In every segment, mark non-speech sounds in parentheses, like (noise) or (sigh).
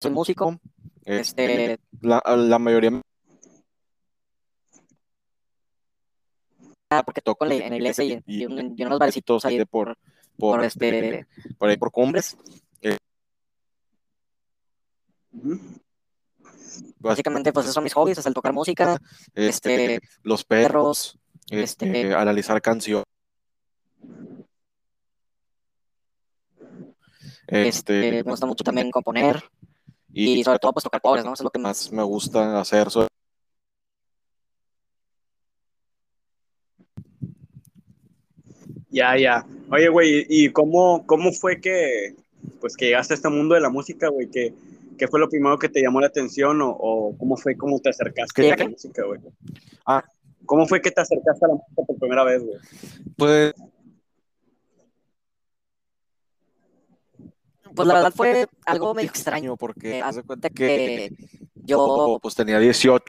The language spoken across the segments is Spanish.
soy músico, este, La, la mayoría porque toco en la, en la iglesia y, y, y unos barecitos ahí de por, por, por este, por ahí por cumbres. Ujú. básicamente pues esos son mis hobbies, es el tocar música, Este, los perros, este, este, analizar canciones. este, Este, me gusta mucho también componer y, y sobre todo pues tocar covers, ¿no? Eso es lo que más me gusta hacer. so- Ya, ya. Oye, güey, ¿y cómo, cómo fue que, pues, que llegaste a este mundo de la música, güey? ¿Qué, qué fue lo primero que te llamó la atención o, o cómo fue cómo te acercaste ¿Qué? a la música, güey? Ah. ¿Cómo fue que te acercaste a la música por primera vez, güey? Pues Pues la verdad fue algo medio extraño, porque haz de cuenta que yo, pues tenía 18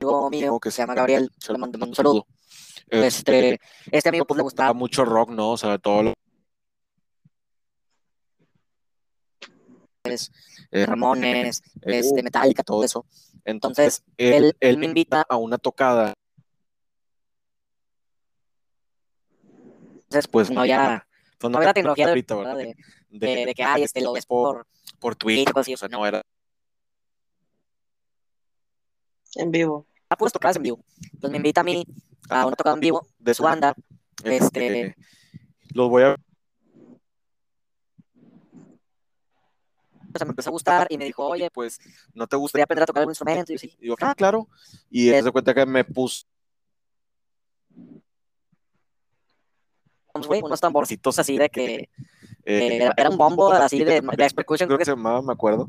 amigo mío que se llama Gabriel, le mando un saludo, Este, este, este amigo pues le gustaba mucho rock, ¿no? O sea, todo lo eh, Ramones, (laughs) este, Metallica, todo eso, Entonces, él él me invita, a una tocada, entonces pues no había, pues, no había la tecnología de, ahorita, ¿verdad? de, de, de que, ay, este, lo ves por, por así, o sea, no era En vivo. ah, puras tocadas en vivo, pues me invita a mí a una tocada en vivo de su banda, este, este, los voy a o sea, me empezó a gustar y me dijo, oye, pues no te ¿podría gustaría aprender a tocar algún instrumento? Y yo, sí, y yo, ah, claro. Y él se cuenta que me puso pues, güey, unos tamborcitos así de que, eh, eh, era, era un bombo así de, de Percussion, creo que se llamaba, me acuerdo.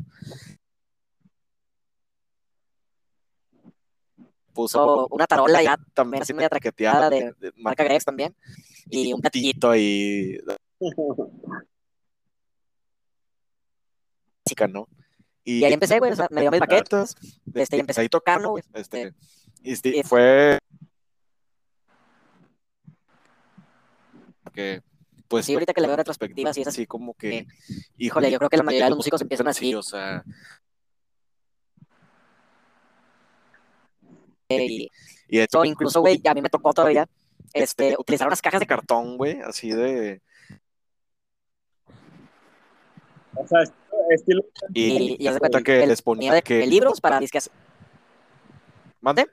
Puso una tarola ya también así media traqueteada de de marca Grex también, y un platillito ahí chica, ¿no? Y ahí empecé, güey, o sea, me dio mis (laughs) baquetas, de- este, y empecé a tocarlo, güey. Este, y sí, eh, fue que pues Sí, ahorita que le veo retrospectivas y es así, como que híjole, yo creo que la mayoría de los músicos empiezan así, sí, o sea, eh, y y de hecho, so, incluso, güey, a mí me tocó todavía, este, utilizar unas cajas de cartón, güey, así de O sea, estilo, y, y, y cuenta que les ponía de, que de libros para disques, mande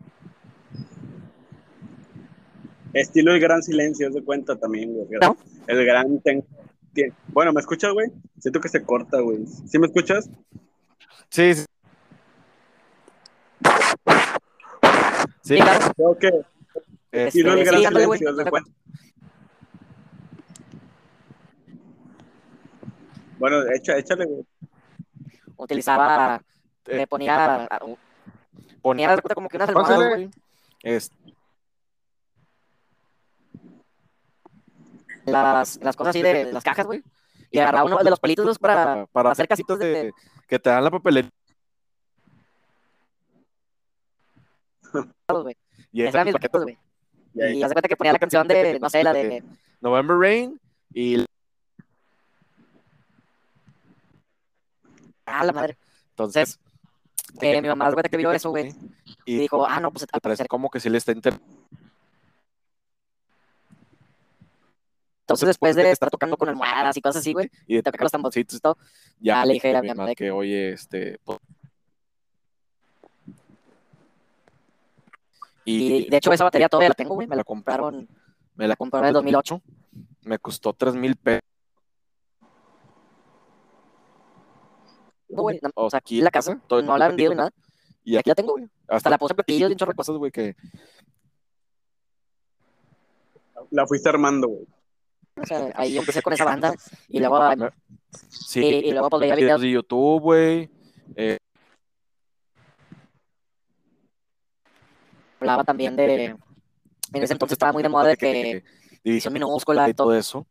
estilo el gran silencio, haz de cuenta también, güey. No. El gran... ten- Bueno, ¿me escuchas, güey? Siento que se corta, güey. ¿Sí me escuchas? sí, sí. Sí, Sí, claro. Creo que este, estilo el sí, gran güey, silencio, de cuenta. Bueno, echa, échale, güey. utilizaba, eh, me ponía, ponía como que Pásale, almohadas, güey, güey. Las, las cosas así de, las cajas, güey, y agarraba uno de los palitos para, para, hacer casitos de- que te dan la papelería (laughs) güey, y eran mis baquetas, güey, y haz de cuenta que ponía la canción de, no sé, la de, November Rain y ah, la madre, entonces eh, mi mamá, cuenta que vio eso, güey, y y dijo, ah, no, pues al parecer como que sí le está inter- entonces después de estar tocando con almohadas y cosas así, güey, y de tocar los tamborcitos y todo, ya ya le dije a mi mamá de que oye este pues, y, y de hecho esa batería todavía la tengo, güey, me la compraron me la compraron en 2008, me costó tres mil pesos. No, güey, no, o sea aquí en la casa, todo- no la he vendido ni nada, y aquí la tengo, güey, hasta la puse en platillos y un chorro de cosas güey que La fuiste armando, güey. O sea, ahí empecé con esa banda y luego, sí y, y luego pues veía videos de YouTube güey. Eh, hablaba también de, en ese entonces estaba muy de moda de que división minúscula y todo eso.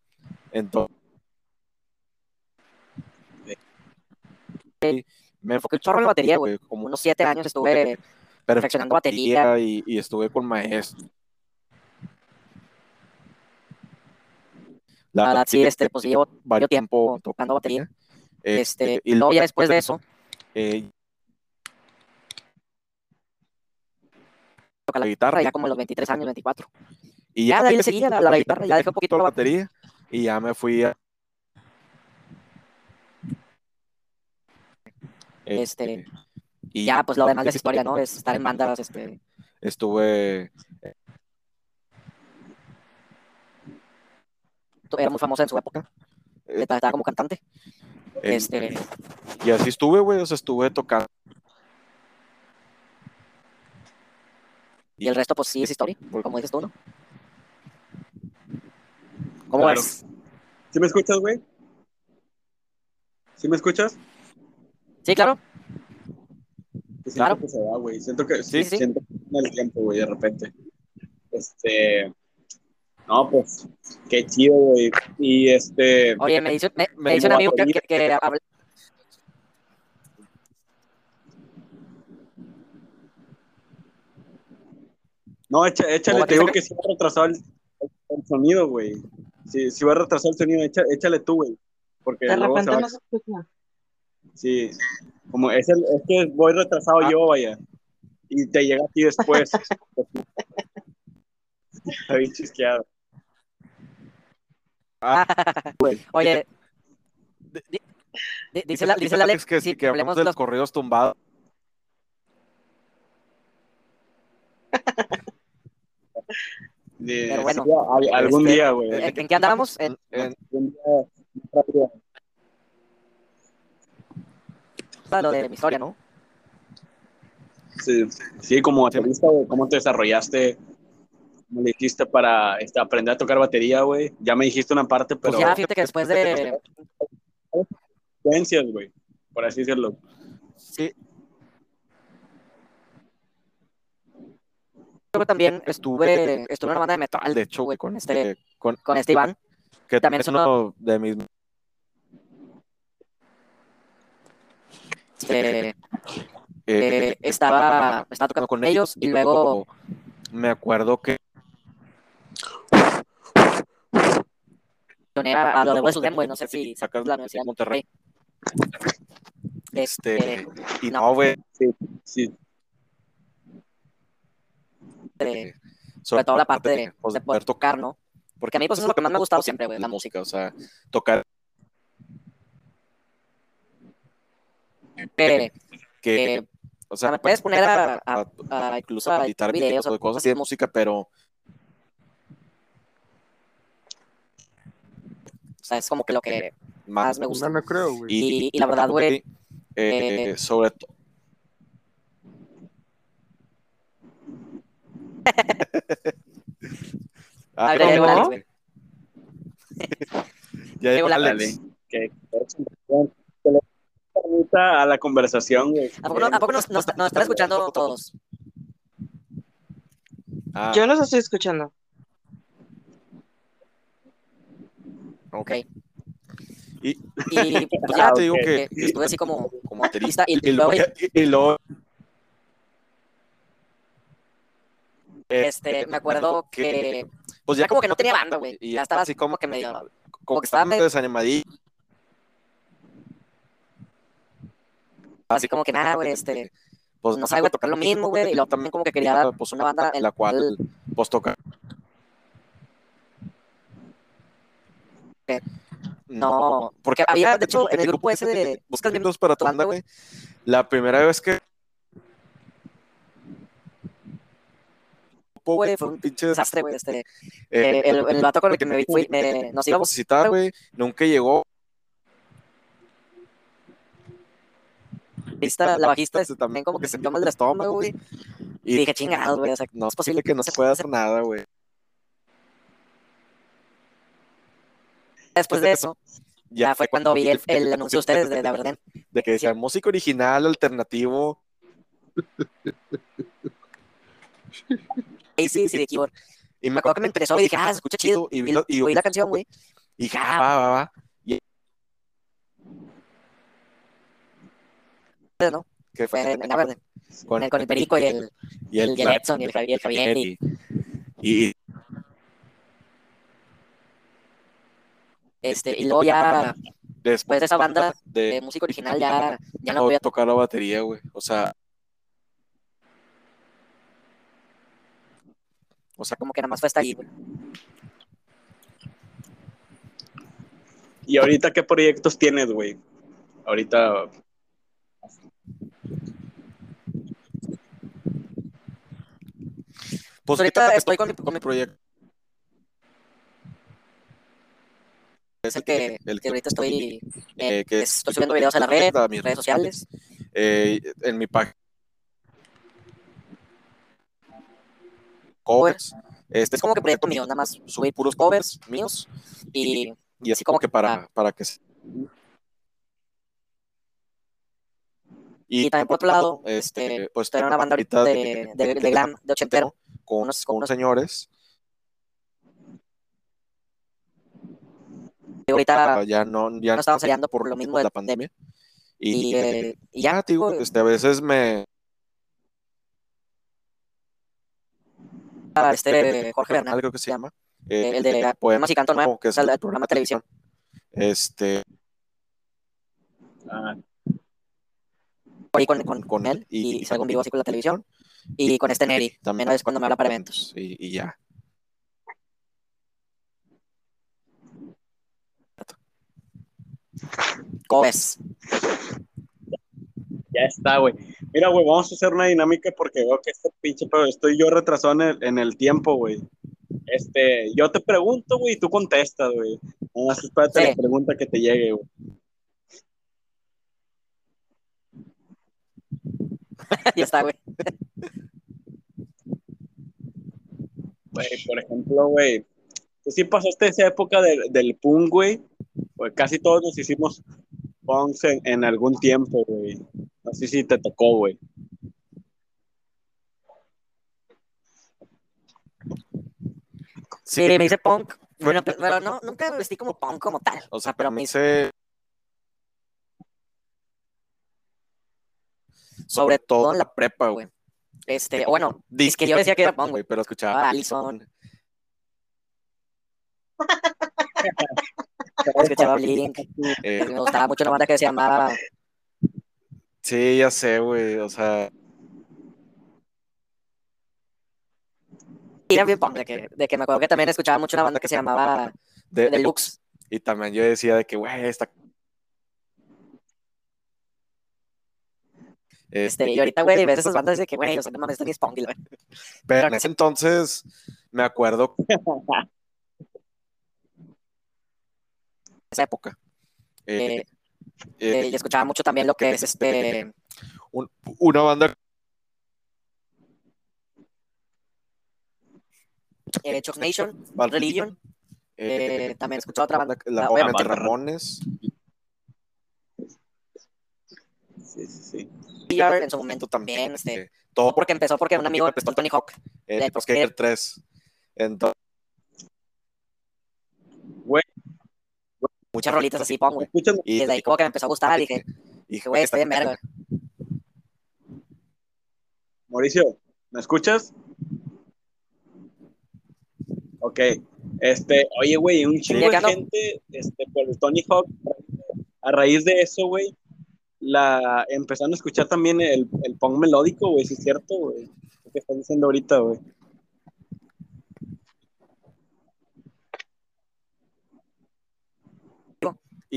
Entonces me enfoqué un chorro en la batería, güey, como como unos siete años estuve perfeccionando batería, y, y estuve con maestros La sí, este, pues llevo varios tiempo tocando batería. Este, Este, y luego ya después de eso, eh, toca la guitarra ya como a los 23 años, 24. y Ya ya de ahí le seguía la, la guitarra, ya dejé un poquito la batería. y ya me fui a Este, y Ya, pues lo demás de esa historia, ¿no? Es estar en bandas, este, estuve era muy famosa en su época, eh, estaba como cantante. Este, y así estuve, güey, o sea, estuve tocando y el resto, pues sí es historia, como dices tú, ¿no? ¿Cómo Claro. ves? ¿Sí me escuchas, güey? ¿Sí me escuchas? Sí, claro. Que siento Claro. que se va, güey. Siento que Sí, sí. siento que tiene el tiempo, güey, de repente. Este. No, pues, qué chido, güey. Y este. Oye, me dice, me, me dice un amigo que, que, que habla- No, echa- échale, ¿Cómo te digo que sí va a retrasar el, el sonido, güey. Sí, sí va a retrasar el sonido, echa- échale tú, güey. Porque De luego se repente va. no se escucha. Sí. Como es, el, es que voy retrasado Ah. yo, vaya. Y te llega a ti después. (laughs) Está bien chisqueado. (laughs) Oye, di- di- dice la, dice la Alex que, sí, que hablemos de los corridos tumbados. Pero bueno, sí, al- algún este, día, güey. ¿en, en qué andábamos? En, En- rápido. lo de mi historia, ¿no? Sí, sí, como güey, ¿cómo te desarrollaste? ¿Cómo le hiciste para este, aprender a tocar batería, güey? Ya me dijiste una parte, pero Pues ya, fíjate que después de, influencias, güey, por así decirlo. Sí, que también estuve, estuve en una banda de metal, de hecho, güey, con este, eh, con, con este Iván. que también es uno de mis eh, eh, estaba, estaba tocando con ellos y luego me acuerdo que a, a lo de güey, no sé si sacas la Universidad de Monterrey. este Este, y no. güey, Sí, de- sobre todo la parte de, pues, de poder tocar, ¿no? Porque a mí pues eso es lo que más me ha gustado siempre, güey, la música. o sea, tocar Que, que, que, o sea, me puedes poner a, a, a- a- incluso a editar videos videos o o cosas así de música, pero O sea, es como que lo que más me gusta. No, no creo, güey. Y, y la verdad, güey, eh, sobre todo (laughs) a ver, Ah, güey. (laughs) ya llegó Alex. que que le permita a la conversación, güey. ¿A poco, no- a poco nos, nos- nos están escuchando todos? Ah, Yo los estoy escuchando. Ok. Y- Y (laughs) pues ya ya, te digo que, que estuve así como, como (laughs) baterista y, y, luego y, luego, este, me acuerdo que pues ya como que no tenía banda, güey. y Ya estaba así como que medio... como que estaba medio- desanimadillo Así como que nada, güey, este... pues No salgo a tocar lo mismo, güey. Y luego también como que quería pues una banda en la cual pues toca No, porque había, de hecho, en el grupo ese de Buscas miembros para tu banda, güey. La primera vez que güey, fue un pinche desastre, güey. Este, eh, eh, el, el vato con el que me fui, me- nos íbamos a citar, güey, nunca llegó. vista la bajista Este también como que se sintió mal del estómago, güey. Y dije, chingados, güey, o sea, No es posible que no se pueda hacer nada, güey. Después de eso, ya fue cuando vi el, el anuncio de ustedes de, de Aberdeen. de que decía música original, alternativo. Y sí, sí, de keyboard. Y Me acuerdo que me interesó y dije, ah, se escucha chido. Y Y, y- oí la canción, güey. y dije, ah, va, va, va. ¿no? Que Fue en, en Aberdeen. Con el, con el Perico y el, y el, y el Edson y el Javier, el Javier y, y, Este, y luego ya, después de esa banda de de música original, ya, ya no no podía tocar la batería, güey. O sea, o sea, como que nada más fue hasta ahí, güey. ¿Y ahorita qué proyectos tienes, güey? Ahorita, pues ahorita fíjate que estoy con mi, con mi proyecto. Es el que, el que ahorita estoy, eh, eh, que estoy subiendo videos a la red, a mis redes sociales. eh, en mi página. Covers. Este Es como que proyecto mío, nada más subir puros covers míos y, y así como que para, para que y también por otro lado, este, pues tener una banda ahorita de, de, de glam, de ochentero, con unos- con unos señores ahorita ya no ya no estamos ensayando por lo mismo de la pandemia. Y, y, eh, y ya, te digo este, a veces me para este Jorge Bernal, creo que se llama eh, el de Poemas y Canto Nuevo, que es el, el programa de televisión, este ah, con, con, con él y, y salgo en vivo así con la televisión y con este Neri, también es cuando me habla para eventos. y ya ¿Cómo ves? ya está, güey. Mira, güey, vamos a hacer una dinámica porque veo que este pinche pero estoy yo retrasado en el, en el tiempo, güey. Este, yo te pregunto, güey, y tú contestas, güey. Nada más espérate Sí. la pregunta que te llegue, güey. (laughs) ya está, güey. Güey, por ejemplo, güey, tú sí pasaste esa época del, del punk, güey. Pues casi todos nos hicimos punks en, en algún tiempo, güey. No sé si te tocó, güey. Sí, me hice punk. Bueno, pero, pero no, nunca me vestí como punk como tal. o sea pero me hice sobre todo en la prepa güey. Este, bueno, Dice es que yo decía que era punk, güey. pero escuchaba Ah, (laughs) Escuchaba Blink. eh, Me gustaba mucho una banda que se llamaba sí ya sé güey o sea Era bien punk, de que, de que me acuerdo que también escuchaba mucho una banda que se llamaba de, Deluxe. y también yo decía de que güey esta Este, y ahorita, güey, ves esas bandas de que, güey, o sea, no mames, esto ni es punk, güey. Pero en ese entonces me acuerdo (laughs) esa época. Eh, eh, y escuchaba mucho también lo que es este un- una banda eh, Chuck Nation, Bad Religion. eh, Eh, también escuchaba otra banda, la- ah, obviamente Ramones Sí, sí, sí. PR en su momento también, este, todo porque empezó porque un amigo me prestó el Tony Hawk. eh, de- pues que 3 entonces Muchas rolitas así, güey. Escúchame, Y desde ahí como que me empezó a gustar, dije, dije güey, estoy en verga. Mauricio, ¿me escuchas? Ok. Este, oye, güey, un chingo de no. gente, este, por el Tony Hawk, a raíz de eso, güey, la empezaron a escuchar también el, el punk melódico, güey, sí es cierto, güey. Lo que estás diciendo ahorita, güey.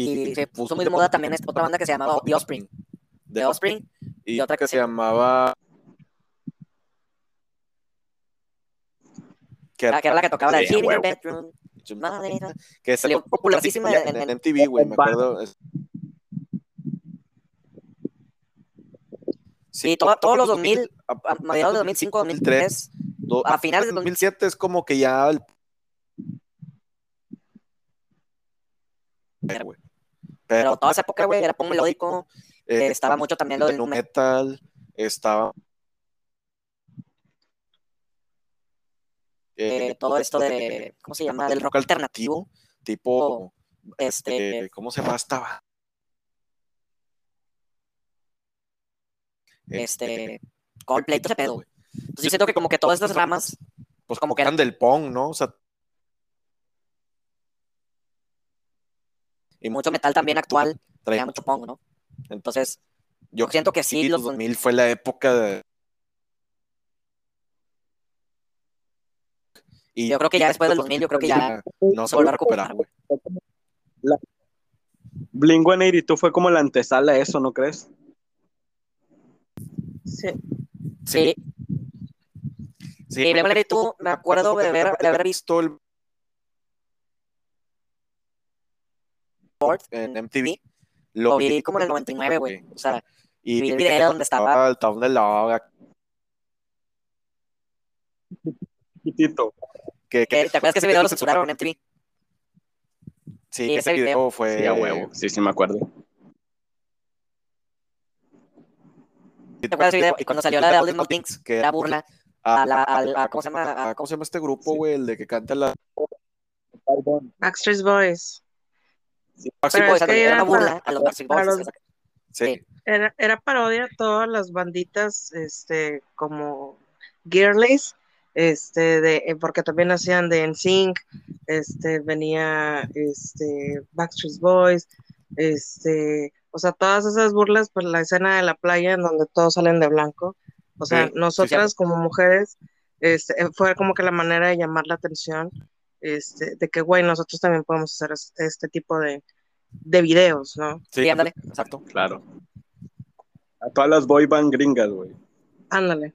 Y se puso muy de moda también esta otra banda que se llamaba The Offspring. The Offspring. y, y otra que que se llamaba que Ah, que era la que tocaba la de huevo. Bedroom. Que salió popularísima en- en, en- MTV, güey, me acuerdo. Sí, todo- todos los 2000, a- mediados de 2005, 2003, do- a finales de 2007 es como que ya el... güey. Pero toda esa época, güey, era punk melódico, eh, eh, estaba mucho también lo del nu metal. estaba eh, todo esto de, ¿cómo se llama? Del rock alternativo, tipo, este, eh, ¿cómo se llama esta? banda? este, Coldplay, todo ese pedo, güey. Entonces yo siento que como que todas estas ramas, pues como que eran del punk, ¿no? O sea, Y mucho metal también actual traía mucho punk, ¿no? Entonces, yo siento que sí, los 2000 fue la época de... Y Yo creo que ya después del 2000, yo creo que ya no se vuelve a recuperar, güey. Blink 182 fue como la antesala a eso, ¿no crees? Sí. Sí, Sí, y Blink tú me acuerdo de haber, de haber visto el En MTV. lo vi como en el 99, güey. O sea, Y vi el video donde estaba. el Town de Love, Chiquitito. que, que- que- ¿Te acuerdas que ese video lo censuraron en MTV? sí, que ese video fue Sí, a huevo. Sí, sí, me acuerdo. ¿Te acuerdas de ese video? Y cuando salió la de All the Things, que era burla a, a la, a la- ¿cómo se llama? ¿cómo se llama este grupo, güey? El de que canta la Backstreet Boys. Backstreet Pero Boys, es que era era una burla para- a los Backstreet para Boys. los- Sí, Era, era parodia a todas las banditas, este, como Girlies, este, de, eh, porque también hacían de NSYNC, este, venía, este, Backstreet Boys, este, o sea, todas esas burlas, pues la escena de la playa en donde todos salen de blanco, o sea, Sí, sí, nosotras como mujeres, este, eh, fue como que la manera de llamar la atención, este, de que, güey, nosotros también podemos hacer es- este tipo de, de videos, ¿no? sí, ándale, exacto. Claro. A todas las boy band gringas, güey. Ándale.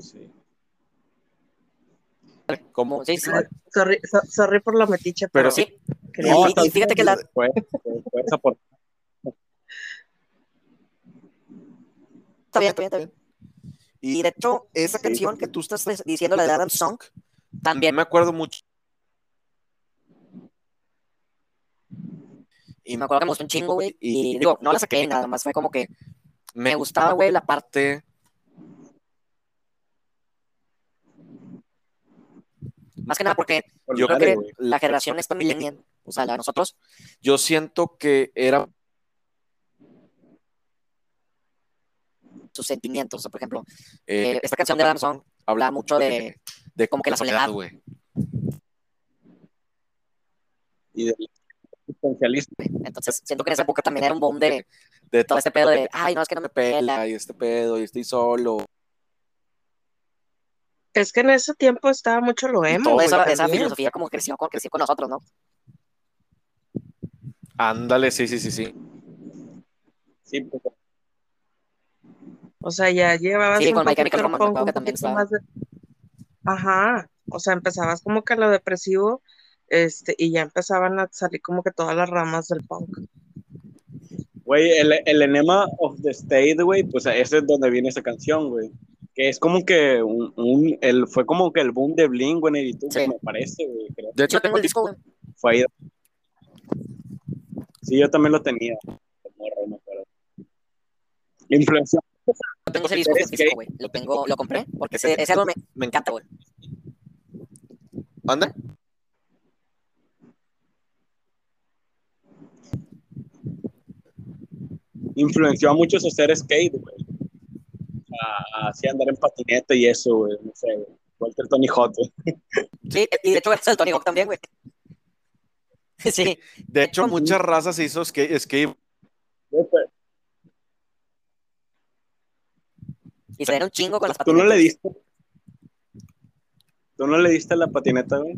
Sí. como Sí, sí. Sorry, so- sorry por la metiche, pero, Pero Sí, No, y, y fíjate que la, Fue, fue- fue esa por- está bien, está bien, está bien. y Y de hecho, esa Sí. canción que tú estás diciendo, la de Adam Song, también me acuerdo mucho Y me acuerdo que me gustó un chingo, güey. Y digo, no la saqué nada más, fue como que me gustaba, güey, la parte. Más que nada porque yo creo que la generación esta millennial, o sea, la de nosotros, yo siento que era sus sentimientos. O sea, por ejemplo, eh, eh, esta canción de Adam Song habla mucho de, de como que la soledad. güey Y del Entonces, siento que en esa época también era un boom de de todo este pedo de, ay, no, es que no me pela. y este pedo y estoy solo Es que en ese tiempo estaba mucho lo emo. Güey, esa, filosofía como creció con, creció con nosotros, ¿no? ándale sí sí sí sí Sí, pues, O sea, ya llevabas Sí, un con poquito Chemical el Romance, me punk, acuerdo un que también poquito estaba. más de- Ajá. O sea, empezabas como que a lo depresivo, este, y ya empezaban a salir como que todas las ramas del punk. Güey, el, el Enema of the State, güey, pues ese es donde viene esa canción, güey. Que es como que un, un- el, fue como que el boom de Blink, güey, y tú, Sí. me parece, güey. creo. de hecho Yo tengo el disco, güey. Fue ahí. Sí, yo también lo tenía. Morro, me acuerdo. Influencia. Yo tengo ese disco, ¿Eres disco, güey. Lo tengo, lo compré, porque ese, ese álbum me, me encanta, güey. anda Influenció a muchos a hacer skate, güey. A, a así andar en patineta y eso, güey. No sé, güey. Walter Tony Hot, güey. Sí, y de hecho es el Tony Hawk también, güey. (laughs) Sí, de hecho muchas razas hizo skate, y se ven un chingo con las ¿Tú no le patinetas. diste? ¿Tú no le diste la patineta, güey?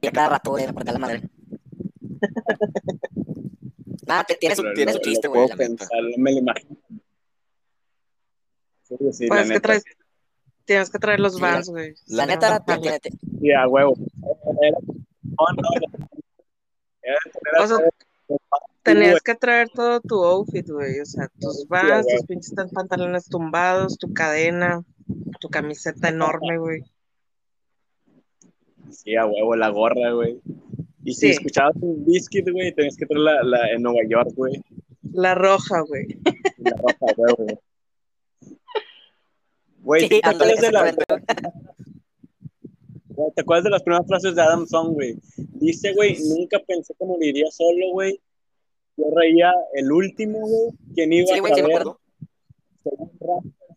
Y a cada rato, güey, la madre. Nada, te- tiene su, Lo- tiene su lo- chiste, güey. la no me lo imagino. Sí, sí, Pues la es que traes, tienes que traer los Sí, vans, güey. La Sí, neta, tiene- tiene- Sí, a huevo. No, O sea, Tenías que traer todo tu outfit, güey. O sea, tus vans, tus pinches pantalones tumbados, tu cadena, tu camiseta enorme, güey. Sí, a huevo, la gorra, güey. Y si Sí. escuchabas un biscuit, güey, tenías que traer la, la en Nueva York, güey. La roja, güey. La roja, güey. Güey, ¿te, acuerdas de la- exactamente. güey, ¿te acuerdas de las primeras frases de Adam Song, güey? Dice, güey, nunca pensé que moriría solo, güey. Yo reía el último, güey. ¿Quién iba Sí, a rap,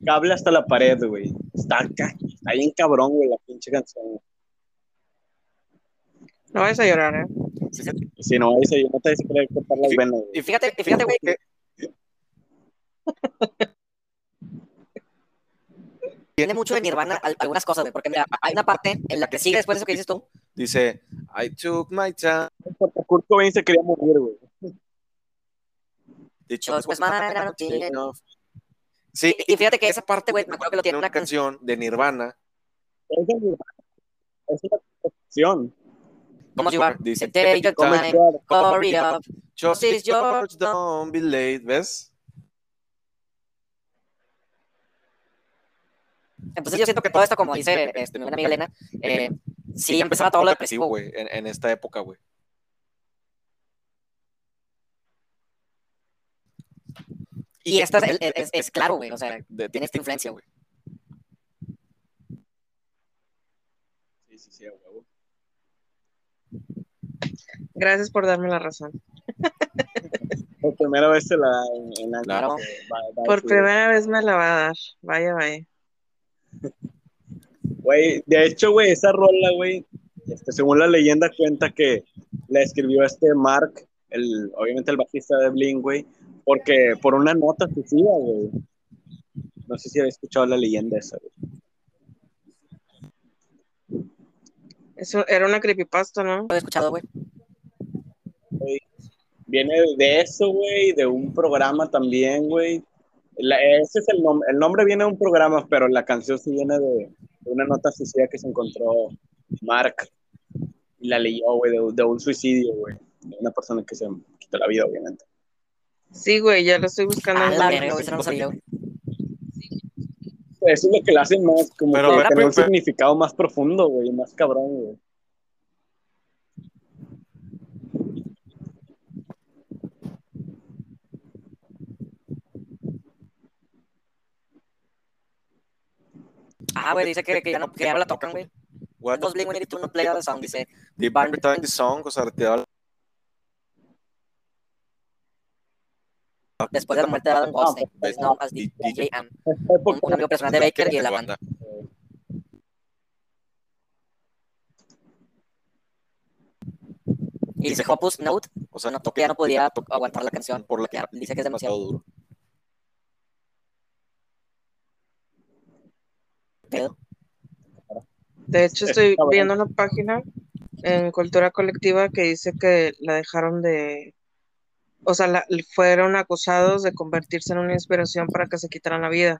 Cable hasta la pared, güey. Está acá. Está bien cabrón, güey, la pinche canción. No vayas a llorar, ¿eh? Sí. Si no, dice, yo no te dice que cortar las venas, güey. Y fíjate, y fíjate, güey, (laughs) que tiene mucho de Nirvana al- algunas cosas, güey, porque mira, hay una parte en la que sigue después de eso que dices tú, Dice, I took my time. Porque Kurt Cobain se quería morir, güey. My routine. Sí, y, fíjate que esa parte, güey, me acuerdo que lo tiene una una canción, de Nirvana. Esa es mi- esa es la canción. Como you are, Dice, take your ¿Cómo time, hurry up, Justice George, George, don't be late, ¿ves? entonces yo siento que todo esto, como dice este, mi buena amiga Elena, eh, sí empezaba todo lo depresivo, güey, güey, en, en esta época, güey. y esta es, es- es- claro, güey, o sea, tiene esta influencia, güey, Sí, sí, sí, huevo. Gracias por darme la razón. Por primera vez se la en, en la Claro. va- va a Por primera vez me la va a dar. Vaya, vaya. Güey, de hecho, güey, esa rola, güey, este, según la leyenda cuenta que la escribió este Mark, el, obviamente el bajista de Blink, güey, porque por una nota suicida, güey. No sé si habéis escuchado la leyenda esa, güey. Eso era una creepypasta, ¿no? lo he escuchado, güey, Viene de eso, güey, de un programa también, güey. Ese es el nombre. El nombre viene de un programa, pero la canción sí viene de, de una nota suicida que se encontró Mark. Y la leyó, güey, de, de un suicidio, güey. De una persona que se quitó la vida, obviamente. Sí, güey, ya lo estoy buscando. a en la verga, güey, eso lo es lo que le hace más, como Pero, que pero, un significado más profundo, güey, más cabrón, güey. Ah, güey, dice que, que ya no, que ya no la tocan, güey, What los Blink-182 no play the song, dice, the advertising song, o sea, te da después de la muerte de Adam Goldstein, pues, as the DJ Am, un, amigo personal de Baker y de la banda, y dice Hopus Note, o sea, no toque, ya no podía aguantar la canción, por la que dice que es demasiado demasiado duro. Pedo, De hecho, Es estoy viendo una página en Cultura Colectiva que dice que la dejaron de. O sea, la- fueron acusados de convertirse en una inspiración para que se quitaran la vida.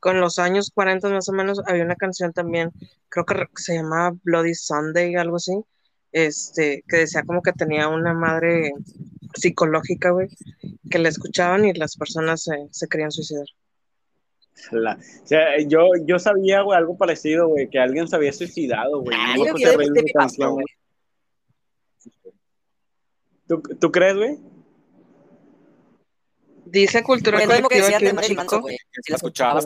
Con los años 40 más o menos había una canción también, creo que se llamaba Bloody Sunday, algo así, este, que decía como que tenía una madre psicológica, güey, que la escuchaban y las personas se, se querían suicidar. La- o sea, yo, yo sabía, güey, algo parecido, güey, que alguien se había suicidado, güey. Ah, yo de- mi canción, güey. ¿Tú, ¿Tú crees, güey? Dice Cultura lo que Colectiva decía que de un Marilyn Manson, chico, güey, si Sí, la escuchaba.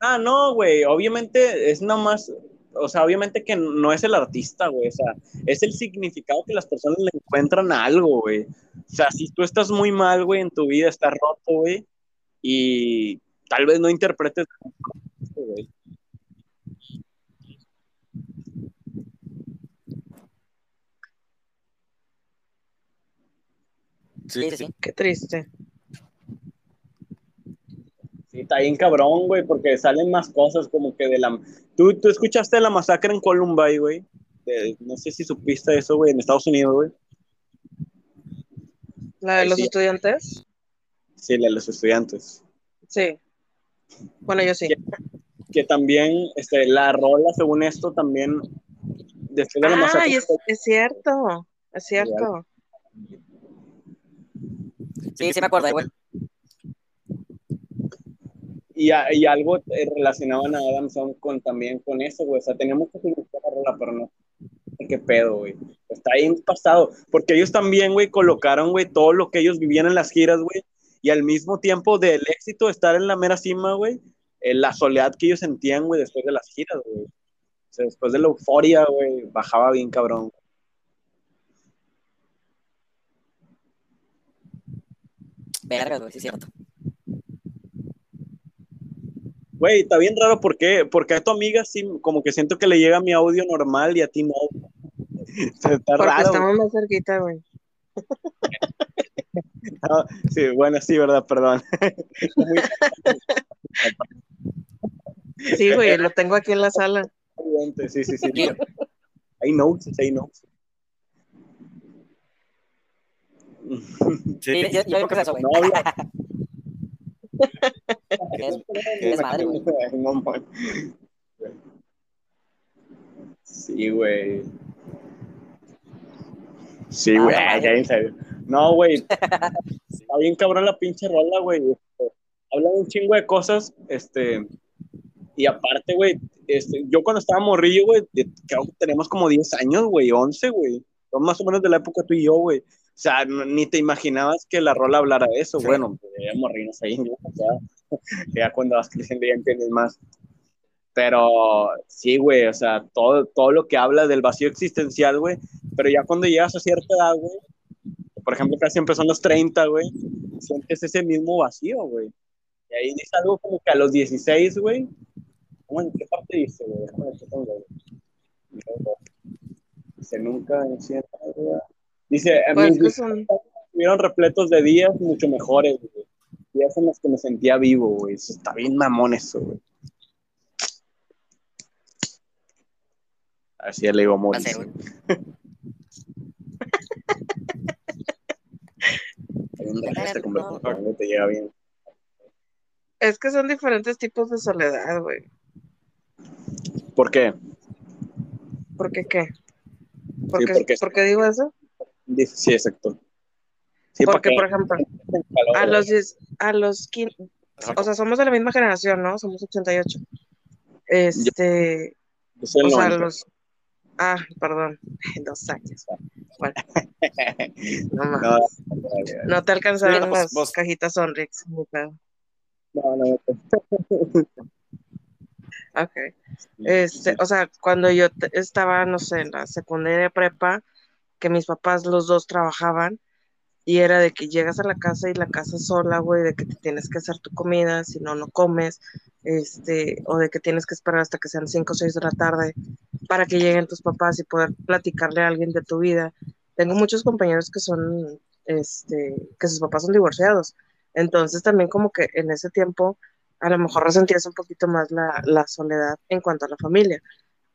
Ah, no, güey, obviamente es nada más, o sea, obviamente que no es el artista, güey, o sea, es el significado que las personas le encuentran a algo, güey. O sea, si tú estás muy mal, güey, en tu vida, estás roto, güey, y tal vez no interpretes, güey. Sí, sí, sí. qué triste. Sí, está bien cabrón, güey, porque salen más cosas como que de la... ¿Tú, tú escuchaste la masacre en Columbine, güey? De- No sé si supiste eso, güey, en Estados Unidos, güey. ¿La de Ay, los sí. estudiantes? Sí, la de los estudiantes. Sí. Bueno, yo sí. Que también, este, la rola, según esto, también, después de la Ah, masacre... es, es cierto, es cierto. Sí, sí me acordé, güey. Y, a- y algo eh, relacionaban a Adamson con, también con eso, güey. O sea, tenía mucho significado la rola, pero no qué pedo, güey. Está ahí pasado. Porque ellos también, güey, colocaron, güey, todo lo que ellos vivían en las giras, güey. Y al mismo tiempo del éxito de estar en la mera cima, güey, eh, la soledad que ellos sentían, güey, después de las giras, güey. O sea, después de la euforia, güey, bajaba bien cabrón. Verga, güey, sí es cierto. Güey, está bien raro, ¿por qué? Porque a tu amiga sí, como que siento que le llega mi audio normal y a ti no. (laughs) está Porque raro. estamos más cerquita, güey. (laughs) Ah, sí, bueno, sí, verdad, perdón. (laughs) Muy Sí, güey, lo tengo aquí en la sala. sí, sí, sí. Hay notes, hay notes. Sí, yo, yo digo que es eso, güey. No. Es, es madre, güey. No, man. Sí, güey. Sí, güey, ya en serio. No, güey. (laughs) Está bien cabrón la pinche rola, güey. Habla de un chingo de cosas, este. Y aparte, güey, este, yo cuando estaba morrillo, güey, creo que tenemos como 10 años, güey, 11, güey. Son más o menos de la época tú y yo, güey. O sea, ni te imaginabas que la rola hablara de eso. Sí. Bueno, pues, ya morrimos ahí, (laughs) ya cuando vas creciendo ya entiendes más. Pero sí, güey, o sea, todo, todo lo que habla del vacío existencial, güey, pero ya cuando llegas a cierta edad, güey, por ejemplo, casi siempre son los 30, güey, sientes ese mismo vacío, güey. Y ahí dice algo como que a los 16, güey, ¿cómo en qué parte dice, güey? Déjame ver güey. Dice, nunca en cierta edad. Dice, a Pues mis que son, estuvieron repletos de días mucho mejores, güey. Días en los que me sentía vivo, güey. Eso está bien mamón eso, güey. Así le digo Moris. (laughs) te llega bien. es que son diferentes tipos de soledad, güey. ¿Por qué? ¿Por qué qué? ¿Por, qué, porque- por qué digo eso? Sí, exacto. Sí, Porque, por ejemplo, a los, a los 15, o sea, somos de la misma generación, ¿no? Somos 88. Este, Yo soy el o sea, 90. los, ah, perdón, (laughs) dos años. Bueno, (laughs) no, mames. No, no, no te alcanzaron Sí, pues, las vos- cajitas Sonrix, no, no, (laughs) Ok. Este, o sea, cuando yo estaba, no sé, en la secundaria prepa, que mis papás los dos trabajaban, y era de que llegas a la casa y la casa sola, güey, de que te tienes que hacer tu comida, si no, no comes, este, o de que tienes que esperar hasta que sean 5 o 6 de la tarde para que lleguen tus papás y poder platicarle a alguien de tu vida. Tengo muchos compañeros que son, este, que sus papás son divorciados, entonces también como que en ese tiempo a lo mejor resentías un poquito más la soledad en cuanto a la familia.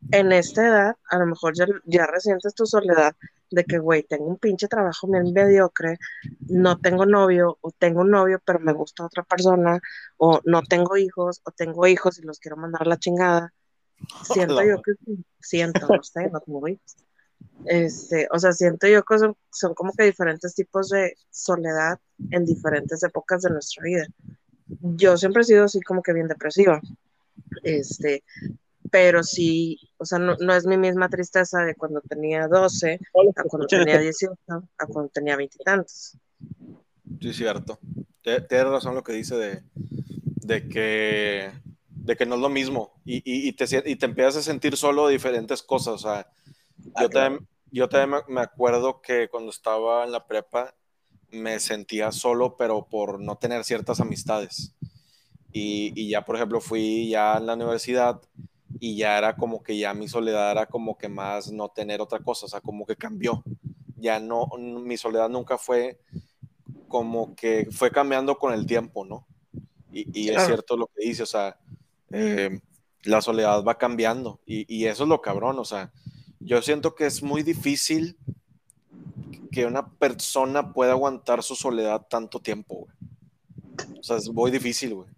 En esta edad, a lo mejor ya, ya resientes tu soledad de que, güey, tengo un pinche trabajo bien mediocre, no tengo novio, o tengo un novio, pero me gusta otra persona, o no tengo hijos, o tengo hijos y los quiero mandar a la chingada. Siento Hola, yo que, siento, no sé, no tengo hijos. Este, o sea, siento yo que son, son como que diferentes tipos de soledad en diferentes épocas de nuestra vida. Yo siempre he sido así como que bien depresiva. Este, pero sí, o sea, no, no es mi misma tristeza de cuando tenía 12 a cuando tenía 18, a cuando tenía veintitantos. Sí, cierto. Tienes razón lo que dice de, de que de que no es lo mismo y, y- y te, y te empiezas a sentir solo de diferentes cosas. O sea, Ah, yo, también, yo también me- acuerdo que cuando estaba en la prepa me sentía solo, pero por no tener ciertas amistades. Y, y ya, por ejemplo, fui ya en la universidad y ya era como que ya mi soledad era como que más no tener otra cosa, o sea, como que cambió. Ya no, mi soledad nunca fue como que fue cambiando con el tiempo, ¿no? Y, y es cierto lo que dice, o sea, eh, la soledad va cambiando y, y eso es lo cabrón, o sea, yo siento que es muy difícil que una persona pueda aguantar su soledad tanto tiempo, güey. O sea, es muy difícil, güey.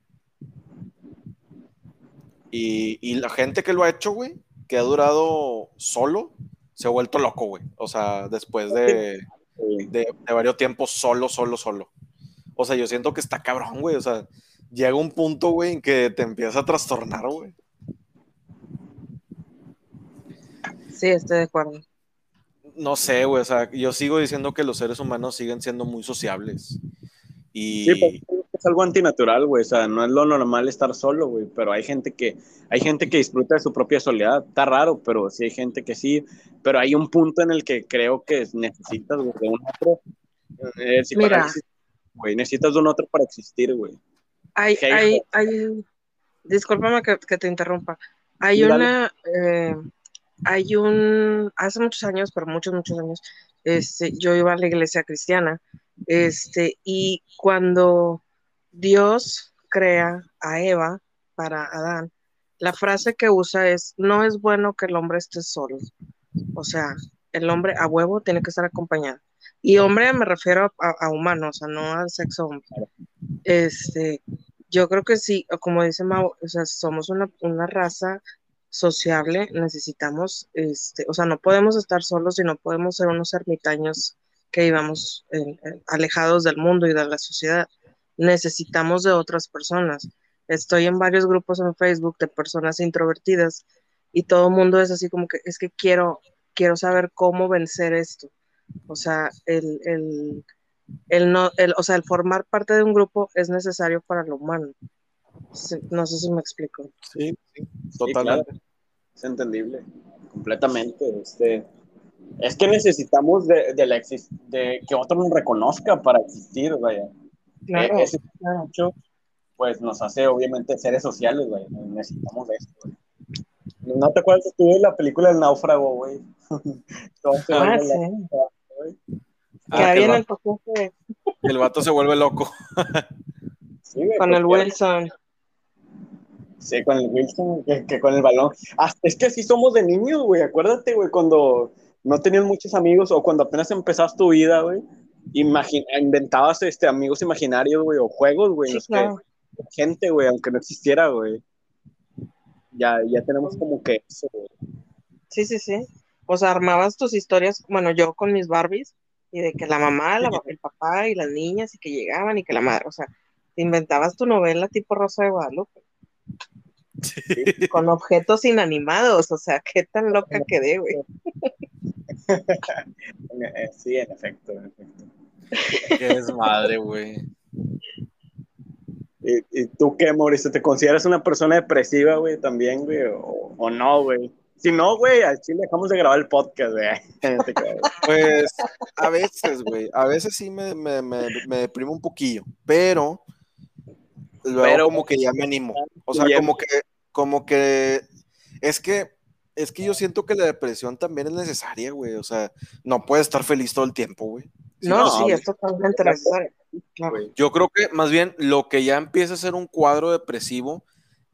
Y, y la gente que lo ha hecho, güey, que ha durado solo, se ha vuelto loco, güey. O sea, después de, Sí. de, de varios tiempos solo, solo, solo. O sea, yo siento que está cabrón, güey. O sea, llega un punto, güey, en que te empieza a trastornar, güey. Sí, estoy de acuerdo. No sé, güey. O sea, yo sigo diciendo que los seres humanos siguen siendo muy sociables. Y Sí, pues, es algo antinatural, güey. O sea, no es lo normal estar solo, güey. Pero hay gente que, hay gente que disfruta de su propia soledad. Está raro, pero sí hay gente que sí. Pero hay un punto en el que creo que necesitas, güey, de un otro. Eh, Mira. güey. Necesitas de un otro para existir, güey. Hay, hay- hay, hay, discúlpame que, que te interrumpa. Hay Dale. una, eh, hay un, hace muchos años, pero muchos, muchos años, este, yo iba a la iglesia cristiana, este, y cuando Dios crea a Eva para Adán, la frase que usa es, no es bueno que el hombre esté solo. O sea, el hombre a huevo tiene que estar acompañado. Y hombre me refiero a, a no al sexo hombre. Este, yo creo que sí, como dice Mau, o sea, somos una, raza sociable, necesitamos, este, o sea, no podemos estar solos y no podemos ser unos ermitaños que vivamos en- alejados del mundo y de la sociedad. Necesitamos de otras personas. Estoy en varios grupos en Facebook de personas introvertidas y todo el mundo es así como que es que quiero, quiero saber cómo vencer esto. O sea, el, el, el no, el, o sea, el formar parte de un grupo es necesario para lo humano. Sí, no sé si me explico. Sí, sí, Sí, totalmente. claro. Es entendible, completamente. Este, es que necesitamos de, de la exis- de que otro nos reconozca para existir, vaya. Claro, Eh, ese claro. hecho, pues nos hace obviamente seres sociales, güey. Necesitamos de esto, güey. ¿No te acuerdas que estuve en la película El Náufrago, güey? (laughs) Se Ah, sí. Ah, que el en el vato- paquete el vato se vuelve loco. (laughs) Sí, güey, con el Wilson. Sí, con el Wilson, que, que con el balón. Ah, es que así somos de niños, güey. Acuérdate, güey, cuando no tenías muchos amigos o cuando apenas empezabas tu vida, güey. Inventabas este, amigos imaginarios, güey, o juegos, güey. en Sí, los que- claro. gente, güey, aunque no existiera, güey. Ya, ya tenemos como que eso, güey. Sí, sí, sí. O sea, armabas tus historias, bueno, yo con mis Barbies, y de que la mamá, la- el papá y las niñas, y que llegaban, y que la madre, o sea, te inventabas tu novela tipo Rosa de Guadalupe, (laughs) con objetos inanimados, o sea, qué tan loca quedé, güey. (laughs) Eh, Sí, en efecto, en efecto. (laughs) Qué desmadre, güey. ¿Y, y tú qué, Mauricio? ¿Te consideras una persona depresiva, güey, también, güey? ¿O, o no, güey? Si no, güey, al chile dejamos de grabar el podcast, güey. (laughs) Pues a veces, güey, a veces sí me, me, me, me deprimo un poquillo, pero luego Pero- como que ya me animo. O sea, como que, como que, es que, es que yo siento que la depresión también es necesaria, güey. O sea, no puedes estar feliz todo el tiempo, güey. No, no, sí, es totalmente necesario. Claro. Güey. Yo creo que más bien lo que ya empieza a ser un cuadro depresivo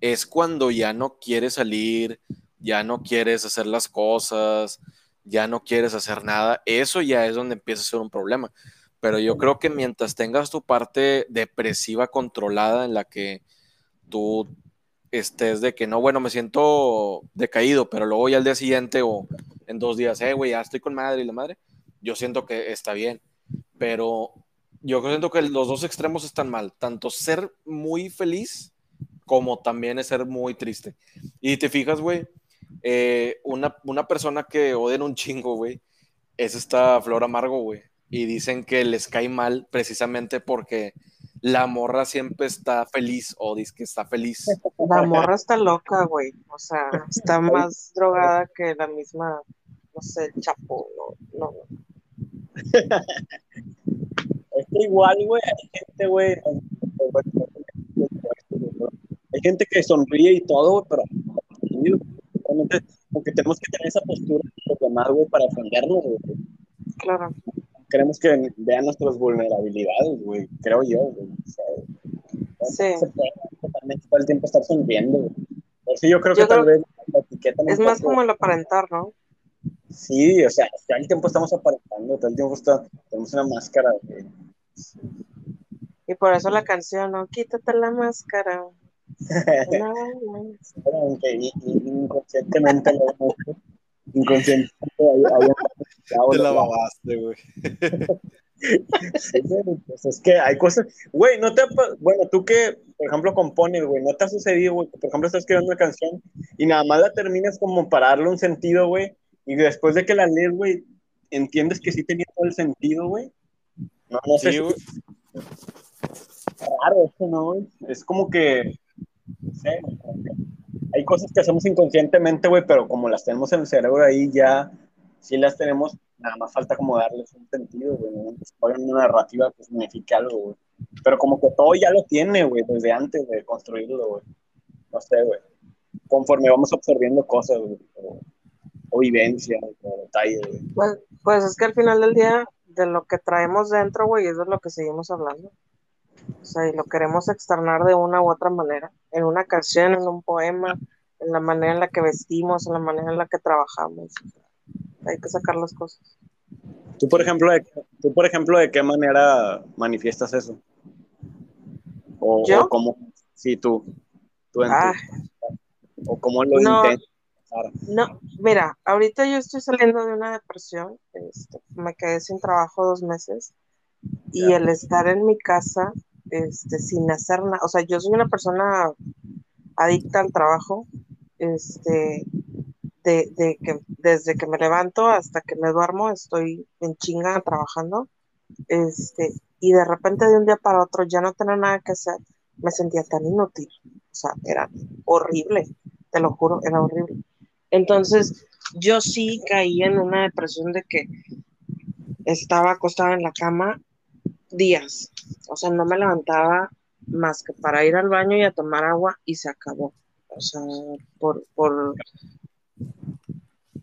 es cuando ya no quieres salir, ya no quieres hacer las cosas, ya no quieres hacer nada. Eso ya es donde empieza a ser un problema. Pero yo creo que mientras tengas tu parte depresiva controlada en la que tú estés de que no, bueno, me siento decaído, pero luego ya al día siguiente o en dos días, eh, güey, ya estoy con madre y la madre, yo siento que está bien. Pero yo siento que los dos extremos están mal, tanto ser muy feliz como también es ser muy triste. Y te fijas, güey, eh, una, una persona que odian un chingo, güey, es esta Flor Amargo, güey. Y dicen que les cae mal precisamente porque la morra siempre está feliz o dice que está feliz. La morra está loca, güey. O sea, está (laughs) más drogada que la misma, no sé, Chapo, no, no. Es que igual, güey, hay gente, güey. Hay gente que sonríe y todo, güey, pero realmente como que tenemos que tener esa postura de los demás, güey, para defendernos, güey. Claro. Queremos que vean nuestras vulnerabilidades, güey, creo yo, güey. O sea, Sí. se puede totalmente todo el tiempo estar sonriendo, güey. Por eso yo creo Yo que tal vez la etiqueta Es más como el aparentar, ¿no? Sí, o sea, todo el tiempo estamos aparentando, todo el tiempo está, tenemos una máscara, güey. Y por eso la canción, ¿no? Quítate la máscara. (laughs) No, no. Aunque inconscientemente. Inconscientemente hay- hay- Te la babaste, güey. Sí, pues es que hay cosas, güey, no te, bueno, tú que, por ejemplo, compones, güey, ¿no te ha sucedido, güey, por ejemplo, estás escribiendo una canción y nada más la terminas como para darle un sentido, güey, y después de que la lees, güey, entiendes que sí tenía todo el sentido, güey? No, no sé Sí, si güey. es raro eso, ¿no, güey? Es como que, no sé, hay cosas que hacemos inconscientemente, güey, pero como las tenemos en el cerebro ahí ya, sí las tenemos, nada más falta como darles un sentido, güey. Una narrativa que signifique algo. Pero como que todo ya lo tiene, güey, desde antes de construirlo, güey. no sé, güey, conforme vamos absorbiendo cosas, o, o vivencias, o detalles. Pues, pues es que al final del día, de lo que traemos dentro, güey, eso es lo que seguimos hablando. O sea, y lo queremos externar de una u otra manera, en una canción, en un poema, en la manera en la que vestimos, en la manera en la que trabajamos. Hay que sacar las cosas. Tú, por ejemplo, de, tú, por ejemplo, ¿de qué manera manifiestas eso? O, ¿Yo? o cómo, sí, tú, tú en tu- Ah. o cómo lo No. intentas. No, mira, ahorita yo estoy saliendo de una depresión, este, me quedé sin trabajo dos meses y el estar en mi casa, este, sin hacer nada, o sea, yo soy una persona adicta al trabajo, este, de, que desde que me levanto hasta que me duermo estoy en chinga trabajando, este, y de repente de un día para otro ya no tener nada que hacer, me sentía tan inútil, o sea, era horrible, te lo juro, era horrible. Entonces, yo sí caí en una depresión de que estaba acostada en la cama días, o sea, no me levantaba más que para ir al baño y a tomar agua y se acabó. O sea, por, por,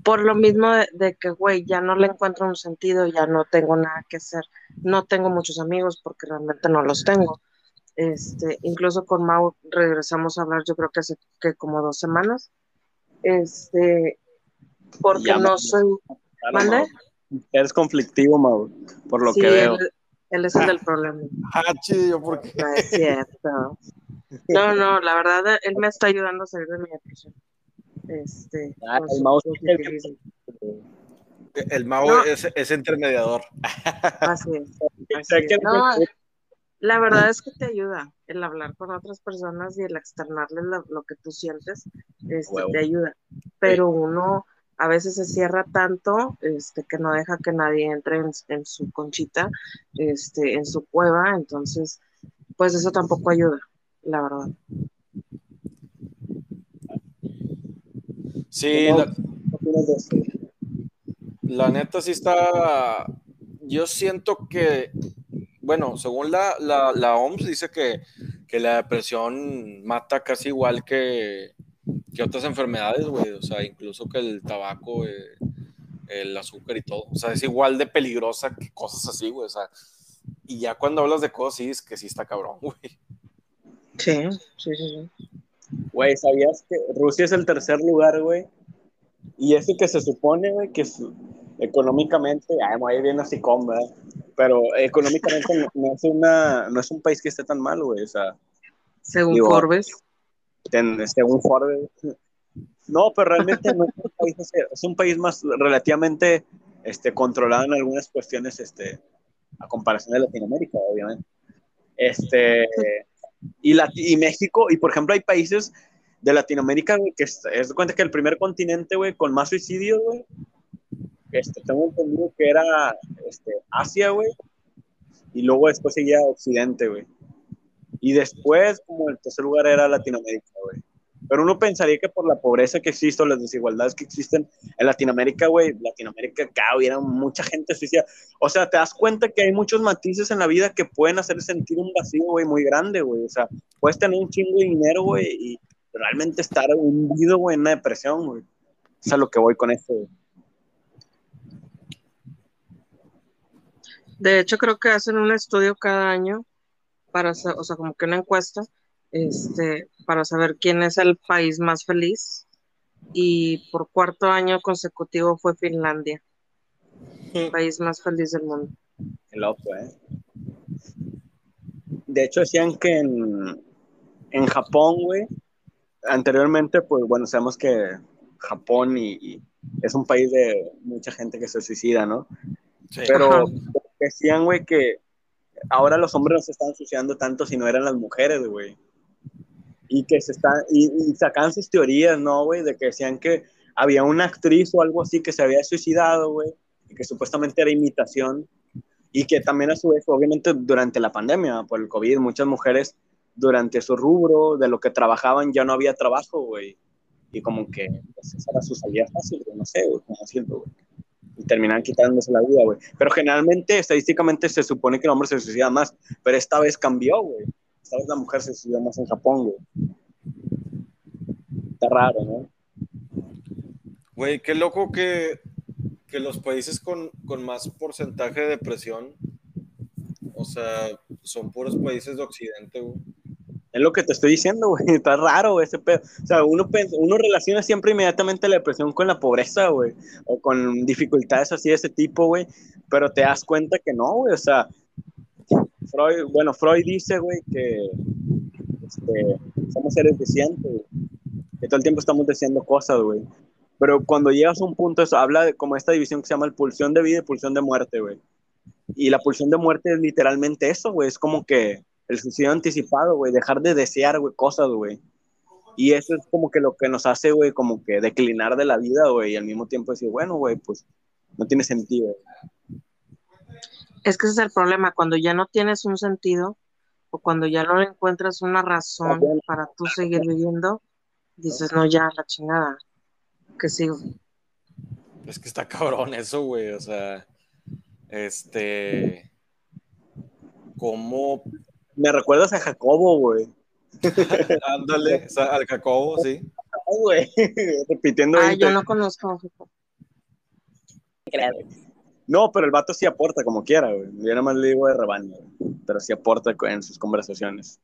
por lo mismo de, de que, güey, ya no le encuentro un sentido, ya no tengo nada que hacer, no tengo muchos amigos porque realmente no los tengo. Este, incluso con Mau regresamos a hablar, yo creo que hace que como dos semanas. Este, porque Ya, no Mau. soy, Claro, ¿Mande? Mau. Eres conflictivo, Mau, por lo sí, que veo. él, él es el del problema. Ah, chido, ¿por qué? No es cierto. No, no, la verdad, él me está ayudando a salir de mi depresión. Este, Ah, con el es el No. es, es intermediador. (laughs) Así es. así. No, la verdad es que te ayuda el hablar con otras personas y el externarles lo, lo que tú sientes, este, te ayuda. Pero uno a veces se cierra tanto este, que no deja que nadie entre en, en su conchita, este, en su cueva, entonces, pues eso tampoco ayuda, la verdad. Sí, la, la neta sí está. Yo siento que, bueno, según la, la, la OMS dice que, que la depresión mata casi igual que, que otras enfermedades, güey. O sea, incluso que el tabaco, eh, el azúcar y todo. O sea, es igual de peligrosa que cosas así, güey. O sea, y ya cuando hablas de cosas, sí, es que sí está cabrón, güey. Sí, sí, sí. sí. Güey, ¿sabías que Rusia es el tercer lugar, güey? Y eso que se supone, güey, que es- económicamente, voy bien así con, ¿verdad? Pero económicamente no, no es una, no es un país que esté tan mal, güey. O sea, Según Digo, Forbes. ten- según Forbes. No, pero realmente no es un país, es un país más relativamente este, controlado en algunas cuestiones, este, a comparación de Latinoamérica, obviamente. Este, y, y México, y por ejemplo, hay países de Latinoamérica, que es, es cuenta que el primer continente, güey, con más suicidios, güey, este, tengo entendido que era este, Asia, güey, y luego después seguía Occidente, güey. Y después, como el tercer lugar era Latinoamérica, güey. Pero uno pensaría que por la pobreza que existe o las desigualdades que existen en Latinoamérica, güey, Latinoamérica acá hubiera mucha gente suicida. O sea, te das cuenta que hay muchos matices en la vida que pueden hacer sentir un vacío, güey, muy grande, güey. O sea, puedes tener un chingo de dinero, güey, y realmente estar hundido, güey, en una depresión, güey. Es a lo que voy con esto, güey. De hecho, creo que hacen un estudio cada año para, o sea, como que una encuesta, este, para saber quién es el país más feliz. Y por cuarto año consecutivo fue Finlandia, el país más feliz del mundo. Qué loco, ¿eh? De hecho, decían que en, en Japón, güey, anteriormente, pues bueno, sabemos que Japón y, y es un país de mucha gente que se suicida, ¿no? Sí. Pero Ajá. decían, güey, que ahora los hombres no se están suicidando tanto si no eran las mujeres, güey. Y que se están, y, y sacaban sus teorías, ¿no, güey? De que decían que había una actriz o algo así que se había suicidado, güey, y que supuestamente era imitación. Y que también a su vez, obviamente durante la pandemia, por el COVID, muchas mujeres durante su rubro, de lo que trabajaban, ya no había trabajo, güey. Y como que pues, esa era su salida fácil, no sé, güey, cómo decirlo, güey y terminan quitándose la vida, güey. Pero generalmente, estadísticamente, se supone que el hombre se suicida más, pero esta vez cambió, güey. Vez la mujer se suicida más en Japón, güey. Está raro, ¿no? Güey, qué loco que, que los países con, con más porcentaje de depresión, o sea, son puros países de Occidente, güey. Es lo que te estoy diciendo, güey. (laughs) Está raro güey, ese pedo. O sea, uno, uno relaciona siempre inmediatamente la depresión con la pobreza, güey. O con dificultades así de ese tipo, güey. Pero te das cuenta que no, güey. O sea, Freud, bueno, Freud dice, güey, que este, somos seres deseantes. Que todo el tiempo estamos deseando cosas, güey. Pero cuando llegas a un punto, eso habla de como esta división que se llama el pulsión de vida y pulsión de muerte, güey. Y la pulsión de muerte es literalmente eso, güey. Es como que el suicidio anticipado, güey, dejar de desear, güey, cosas, güey. Y eso es como que lo que nos hace, güey, como que declinar de la vida, güey, y al mismo tiempo decir, bueno, güey, pues no tiene sentido. Es que ese es el problema, cuando ya no tienes un sentido o cuando ya no le encuentras una razón para tú seguir viviendo, dices, no, ya, la chingada, que sigo. Es que está cabrón eso, güey. O sea, este. ¿Cómo? Me recuerdas a Jacobo, güey. (laughs) Ándale, o sea, al Jacobo, sí. Ay, (laughs) güey, repitiendo. Ah, yo no conozco. No, pero el vato sí aporta como quiera, güey. Yo nada más le digo de rebaño, güey. pero sí aporta en sus conversaciones.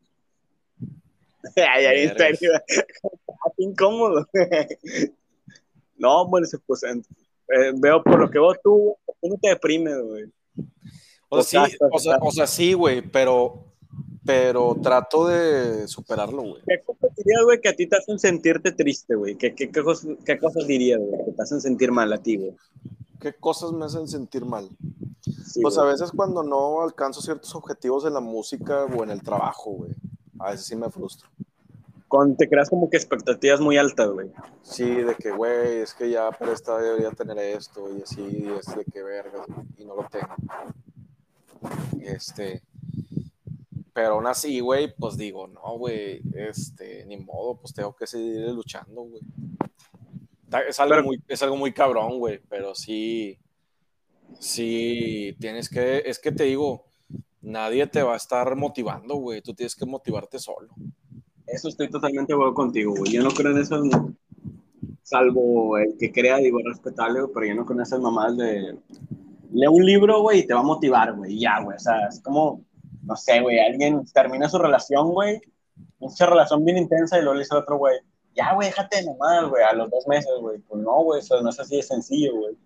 (laughs) Ay, Vergas. serio. (laughs) Ah, incómodo. (laughs) no, bueno, pues eh, veo por lo que vos tú, ¿por qué no te deprimes, güey? O sea, sí, o sea, o sea, sí, güey, pero, pero trato de superarlo, güey. ¿Qué cosas dirías, güey, que a ti te hacen sentirte triste, güey? ¿Qué, qué, qué cosas, qué cosas dirías, güey, que te hacen sentir mal a ti, güey? ¿Qué cosas me hacen sentir mal? Sí, Pues a veces cuando no alcanzo ciertos objetivos en la música o en el trabajo, güey. A veces sí me frustro. Cuando te creas como que expectativas muy altas, güey. Sí, de que, güey, es que ya por esta debería tener esto y así, y es de que vergas, y no lo tengo. Este, pero aún así, güey, pues digo, no, güey, este, ni modo, pues tengo que seguir luchando, güey. Es algo, Pero- muy, es algo muy cabrón, güey, pero sí, sí, tienes que, es que te digo, nadie te va a estar motivando, güey, tú tienes que motivarte solo. Eso estoy totalmente de acuerdo contigo, güey. Yo no creo en eso, salvo el que crea, digo, respetable, pero yo no creo en esas mamadas de... Lee un libro, güey, y te va a motivar, güey, ya, güey. O sea, es como, no sé, güey, alguien termina su relación, güey, mucha relación bien intensa y luego le dice a otro, güey, ya, güey, déjate de mamadas, güey, a los dos meses, güey. Pues no, güey, eso no es así de sencillo, güey.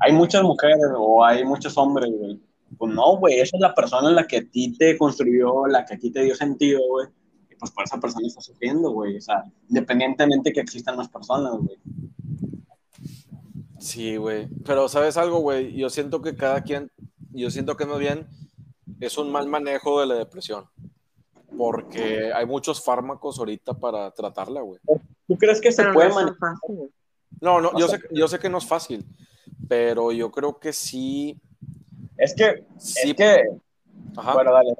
Hay muchas mujeres o hay muchos hombres, güey. Pues no, güey, esa es la persona la que a ti te construyó, la que a ti te dio sentido, güey. Y pues por esa persona está sufriendo, güey. O sea, independientemente que existan más personas, güey. Sí, güey. Pero ¿sabes algo, güey? Yo siento que cada quien, yo siento que más bien es un mal manejo de la depresión. Porque hay muchos fármacos ahorita para tratarla, güey. ¿Tú crees que se Pero no puede tan manejar? fácil. No, no, yo sé, yo sé que no es fácil, pero yo creo que sí, Es que, sí. es que, Ajá. bueno, dale.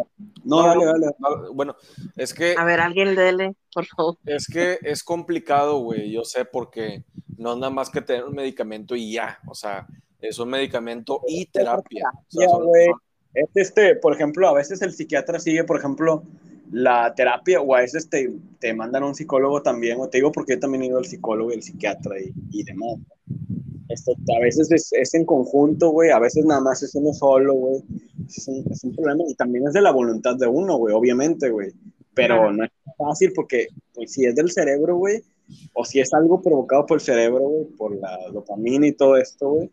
No, No, dale, no. dale. Ah, Bueno, es que A ver, alguien dele, por favor. Es que es complicado, güey, yo sé, porque no es nada más que tener un medicamento y ya, o sea, es un medicamento y terapia. O sea, Ya, son- güey. son- Es este, por ejemplo, a veces el psiquiatra sigue, por ejemplo, la terapia, o a veces te, te mandan a un psicólogo también, o te digo porque yo también he ido al psicólogo y al psiquiatra y, y demás. Esto, a veces es, es en conjunto, güey, a veces nada más es uno solo, güey. Es un, es un problema y también es de la voluntad de uno, güey, obviamente, güey. Pero Claro. no es fácil porque pues, si es del cerebro, güey, o si es algo provocado por el cerebro, güey, por la dopamina y todo esto, güey,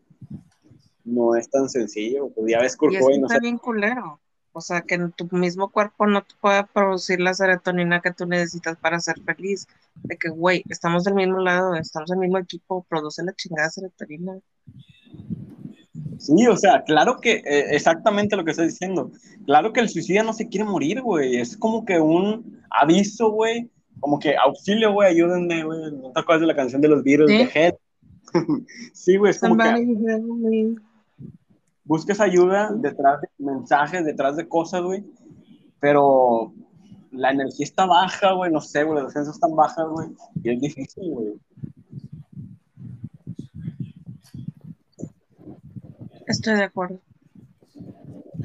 no es tan sencillo. Pues ya ves Kurt Y no está sé, bien culero. O sea, que en tu mismo cuerpo no te pueda producir la serotonina que tú necesitas para ser feliz. De que, güey, estamos del mismo lado, estamos del mismo equipo, produce la chingada serotonina. Sí, o sea, claro que, eh, exactamente lo que estás diciendo. Claro que el suicida no se quiere morir, güey. Es como que un aviso, güey. Como que auxilio, güey, ayúdenme, güey. ¿No te acuerdas de la canción de los virus Sí. de Head? (laughs) sí, güey, es como que Somebody me. Busques ayuda detrás de mensajes, detrás de cosas, güey. Pero la energía está baja, güey. No sé, güey, las defensas están bajas, güey. Y es difícil, güey. Estoy de acuerdo.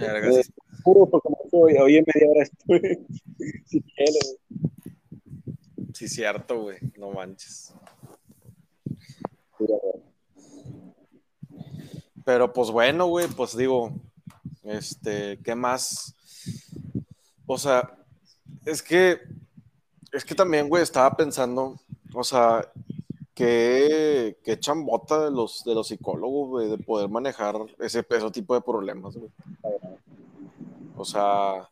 Eh, puro, porque como hoy, hoy en media hora estoy. (laughs) si quieres. Sí, cierto, güey. No manches. Pero pues bueno, güey, pues digo, este, ¿qué más? O sea, es que, es que también, güey, estaba pensando, o sea, que, que chambota de los, de los psicólogos, güey, de poder manejar ese, ese tipo de problemas, güey. O sea,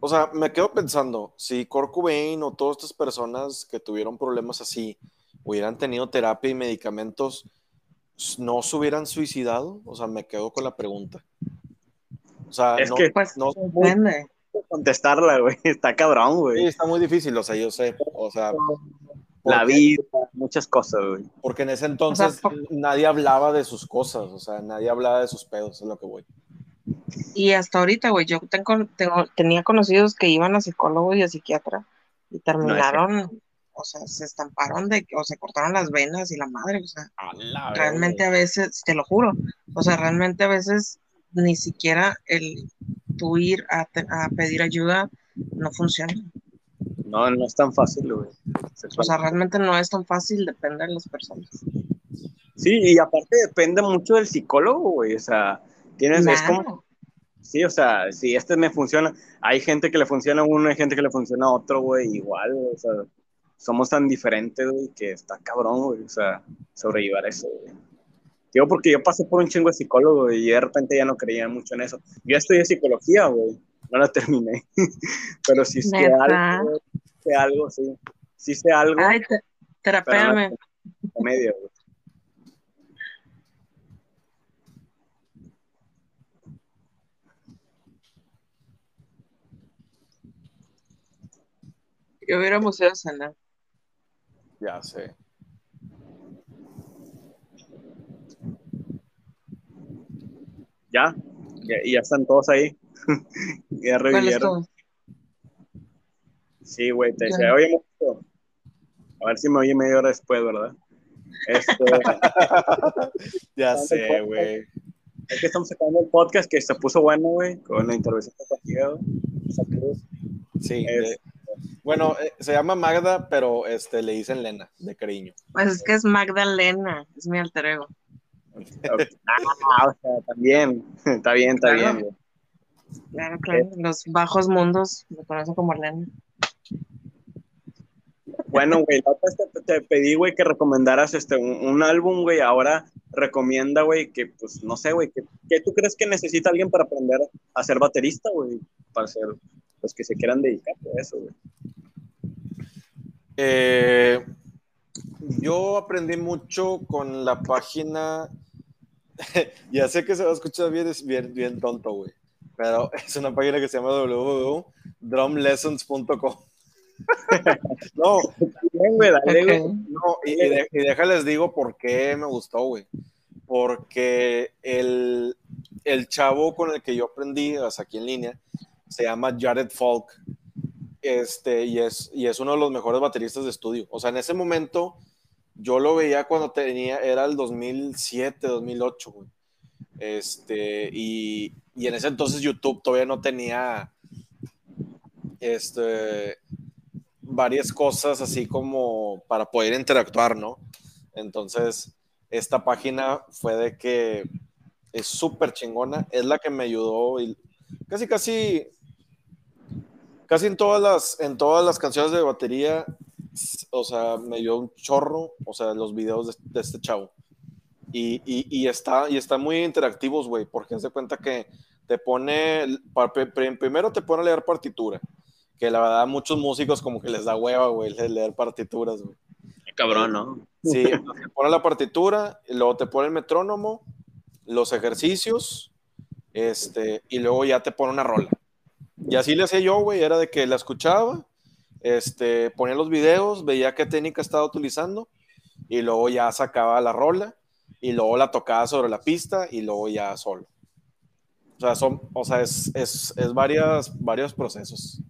o sea, me quedo pensando, si Kurt Cobain o todas estas personas que tuvieron problemas así hubieran tenido terapia y medicamentos, ¿no se hubieran suicidado? O sea, me quedo con la pregunta. O sea, Es no, que, Pues no- depende. Contestarla, güey. (laughs) Está cabrón, sí, güey. está muy difícil, o sea, yo sé, o sea, La vida, muchas cosas, güey. Porque en ese entonces por- nadie hablaba de sus cosas, o sea, nadie hablaba de sus pedos, es lo que voy. Y hasta ahorita, güey, yo tengo, tengo- tenía conocidos que iban a psicólogo y a psiquiatra y terminaron, o sea, se estamparon de, o se cortaron las venas y la madre, o sea, A realmente a veces, te lo juro, o sea, realmente a veces ni siquiera el tú ir a, a pedir ayuda no funciona. No, no es tan fácil, güey. O sea, realmente no es tan fácil, depende de las personas. Sí, y aparte depende mucho del psicólogo, güey. O sea, tienes, es como, sí, o sea, si este me funciona, hay gente que le funciona a uno, hay gente que le funciona a otro, güey, igual, o sea, somos tan diferentes, güey, que está cabrón, güey, o sea, sobrellevar eso, güey. Digo, porque yo pasé por un chingo de psicólogo y de repente ya no creía mucho en eso. Yo estudié psicología, güey, no la terminé, (laughs) pero sí sé ¿Neta? algo, sé algo, sí, sí sé algo, Ay, te, terapéame. de medio, güey. Yo hubiéramos ido a cenar. Ya sé. Ya, ya, y ya están todos ahí. (laughs) ya ¿Cuál es revivieron. Sí, güey, te se oye mucho. A ver si me oye media hora después, ¿verdad? Este, (laughs) Ya sé, güey. es que estamos sacando el podcast que se puso bueno, güey, con la intervención de. Saludos. Sí. Es- de- bueno, eh, se llama Magda, pero este, le dicen Lena, de cariño. Pues es que es Magdalena, es mi alter ego. Ah, o sea, también. Está bien, está Claro. bien. Claro, claro. Los bajos mundos me conocen como Elena. Bueno, güey, la otra te, pedí, güey, que recomendaras este, un, álbum, güey. Ahora recomienda, güey, que, pues, no sé, güey, que, que tú crees que necesita alguien para aprender a ser baterista, güey, para ser, pues, que se quieran dedicar a eso, güey. Eh, yo aprendí mucho con la página. (laughs) ya sé que se va a escuchar bien, es bien, bien tonto, güey. Pero es una página que se llama www.drumlessons.com. no, Bien, güey, dale, güey. Ok. no, y, y de- y déjales digo por qué me gustó, güey. Porque el, el chavo con el que yo aprendí, sea, aquí en línea, se llama Jared Falk. Este, y es, y es uno de los mejores bateristas de estudio. O sea, en ese momento yo lo veía cuando tenía, era el 2007, 2008, güey. Este, y, y en ese entonces YouTube todavía no tenía este, varias cosas así como para poder interactuar, ¿no? Entonces, esta página fue de que es súper chingona, es la que me ayudó y casi, casi, casi en todas las, en todas las canciones de batería, o sea, me dio un chorro, o sea, los videos de, este chavo. Y, y, está, y están muy interactivos, güey, porque se cuenta que te pone, primero te pone a leer partitura, que la verdad a muchos músicos como que les da hueva, güey, leer partituras, güey. Cabrón, ¿no? Sí, te pone la partitura, y luego te pone el metrónomo, los ejercicios, este, y luego ya te pone una rola. Y así le hacía yo, güey, era de que la escuchaba, este, ponía los videos, veía qué técnica estaba utilizando, y luego ya sacaba la rola, y luego la tocaba sobre la pista, y luego ya solo. O sea, son, o sea, es, es, es varias, varios procesos.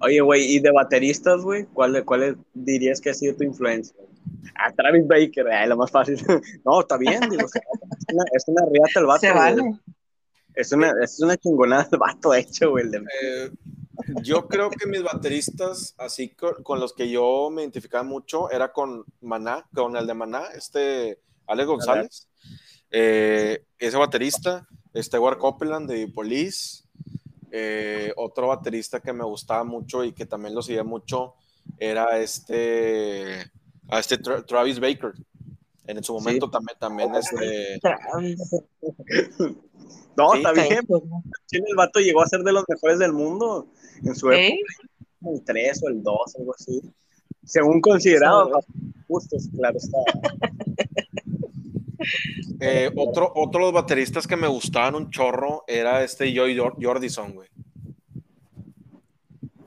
Oye, güey, ¿y de bateristas, güey? ¿Cuál, ¿Cuál dirías que ha sido tu influencia? Ah, Travis Baker, ay, lo más fácil. (laughs) no, está bien, digo, es una, es una riata el vato. Se güey. vale. Es una, es una chingonada el vato hecho, güey. el de- Eh, Yo creo que mis bateristas, así con, con los que yo me identificaba mucho, era con Maná, con el de Maná, este Alex González, eh, ese baterista, este War Copeland de Police, eh, otro baterista que me gustaba mucho y que también lo seguía mucho era este, a este Tra- Travis Baker. En su momento también, también este, No, Sí, está bien. Sí, el vato llegó a ser de los mejores del mundo en su ¿Eh? época, el 3 o el 2, algo así. Según considerado, justos, claro está. (laughs) Eh, otro, otro de los bateristas que me gustaban un chorro era este Joy Jor- Jordison, güey.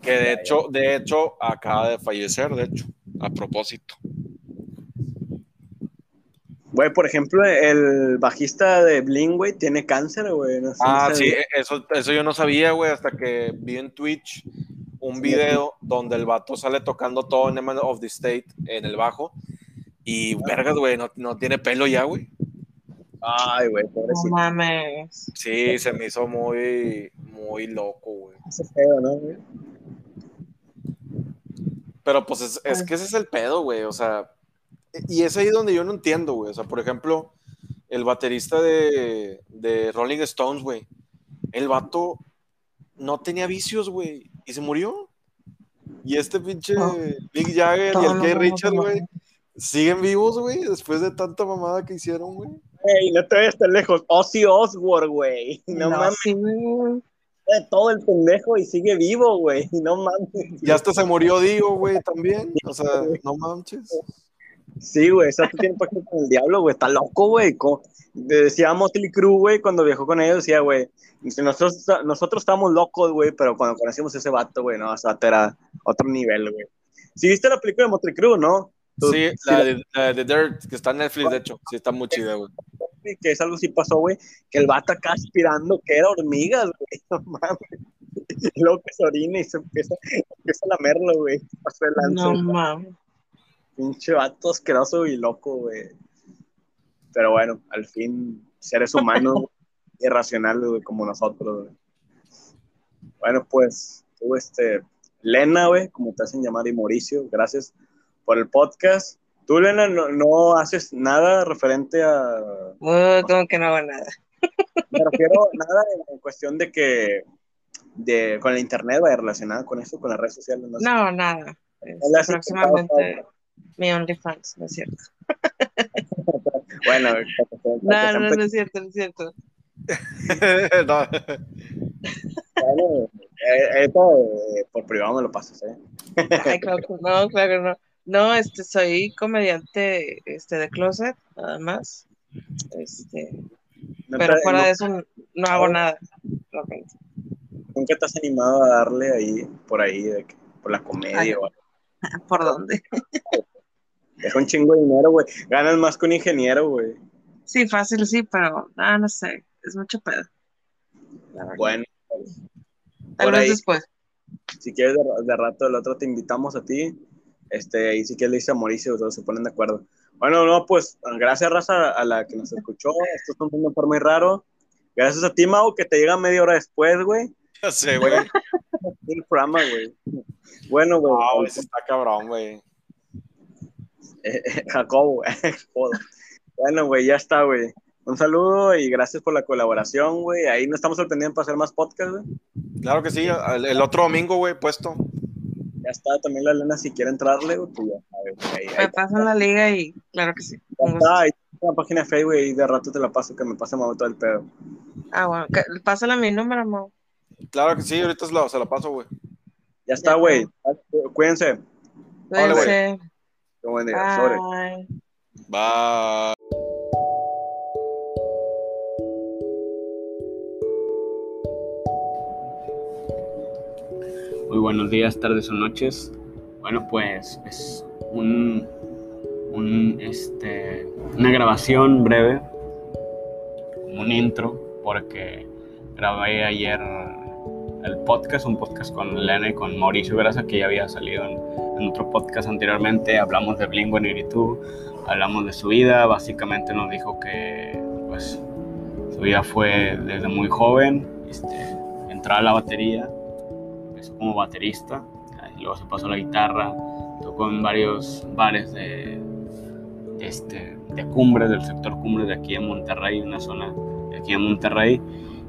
Que de hecho, de hecho, acaba de fallecer, de hecho, a propósito. Güey, por ejemplo, el bajista de Bling, güey, tiene cáncer, güey. No sé Ah, sí, sabía. eso, eso yo no sabía, güey, hasta que vi en Twitch un video donde el vato sale tocando todo en Eman of the State en el bajo. Y vergas, güey, no, no tiene pelo ya, güey. Ay, güey, No pobrecito. mames. Sí, se me hizo muy, muy loco, güey. Hace feo, ¿no, güey? Pero pues es, es que ese es el pedo, güey. O sea, y es ahí donde yo no entiendo, güey. O sea, por ejemplo, el baterista de, de Rolling Stones, güey. El vato no tenía vicios, güey. Y se murió. Y este pinche No. Mick Jagger y No, el no, Kay no, Richard, no, güey. Siguen vivos, güey, después de tanta mamada que hicieron, güey. Ey, no te vayas tan lejos. Ozzy Osbourne, güey. No, mames, sí, güey. eh, todo el pendejo y sigue vivo, güey. No mames. Y hasta se murió Dio, güey, también. O sea, no manches. Sí, güey, eso tiene pacto con el diablo, güey. Está loco, güey. Decía Motley Crue, güey, cuando viajó con ellos, decía, güey, nosotros, nosotros estamos locos, güey, pero cuando conocimos a ese vato, güey, no, ese vato era otro nivel, güey. Si viste la película de Motley Crue, ¿no? Sí, sí, la de, la de Dirt, que está en Netflix, de hecho. Sí, está muy chida, güey. que es algo así pasó, güey, que el vato acá aspirando que era hormigas, güey, (laughs) no mames. Y luego que se orina y se empieza, empieza a lamerlo, güey. Pasó el No lance, mames. pinche vato asqueroso y loco, güey. Pero bueno, al fin, seres humanos (laughs) irracionales, güey, como nosotros, güey. Bueno, pues, tú, este, Lena, güey, como te hacen llamar, y Mauricio, gracias por el podcast. Tú, Lena, no, no haces nada referente a Uh, como que no hago nada. Me refiero nada en, cuestión de que de, con el internet vaya relacionada con eso, con las redes sociales. No, sé. No, nada. Este, le has próximamente mi OnlyFans, no es cierto. (laughs) Bueno, No, no, no es cierto, no es cierto. (laughs) No. bueno, eh, esto eh, por privado me lo pasas, ¿eh? Ay, claro que no, claro que no. No, este, soy comediante este, de closet, nada más. Este, No pero fuera no- de eso no, no hago nada. realmente. ¿Nunca te has animado a darle ahí, por ahí, de que- por la comedia? Ay. o algo? (laughs) ¿Por dónde? (laughs) Deja un chingo de dinero, güey. Ganas más que un ingeniero, güey. Sí, fácil, sí, pero ah, no sé, es mucho pedo. Bueno, Tal vez después. si quieres de, de rato el otro te invitamos a ti. Este, y si quieres le dice a Mauricio, todos se ponen de acuerdo. Bueno, no, pues gracias, Raza, a la que nos escuchó. Esto es un mundo por muy raro. Gracias a ti, Mau, que te llega media hora después, güey. Ya sé, güey. El programa, güey. Bueno, güey. Ah, güey, sí está cabrón, güey. Eh, eh, Jacobo, güey. (laughs) Joder. Bueno, güey, ya está, güey. Un saludo y gracias por la colaboración, güey. Ahí nos estamos al pendiente para hacer más podcast, güey. Claro que sí, el, el otro domingo, güey, puesto. Está, también la Elena, si quiere entrarle, güey, pues ya sabe, güey. Ahí, ahí Me pasan la liga y claro que sí. Ya está, ahí está la página de Facebook y de rato te la paso que me pase Mau todo el pedo. Ah, bueno, que- pásale mi número, Mau. Claro que sí, ahorita se lo, se lo paso, güey. Ya está, güey. Cuídense. Cuídense. Qué buen día. Sobre. Bye. Bye. Buenos días, tardes o noches. Bueno, pues es este, una grabación breve, un intro, porque grabé ayer el podcast, un podcast con Elena y con Mauricio Grasa, que ya había salido en, otro podcast anteriormente. Hablamos de Blink-182, hablamos de su vida. Básicamente nos dijo que pues, su vida fue desde muy joven, este, entrar a la batería empezó como baterista, luego se pasó a la guitarra, tocó en varios bares de, de este, de cumbres, del sector cumbres de aquí en Monterrey, una zona de aquí en Monterrey.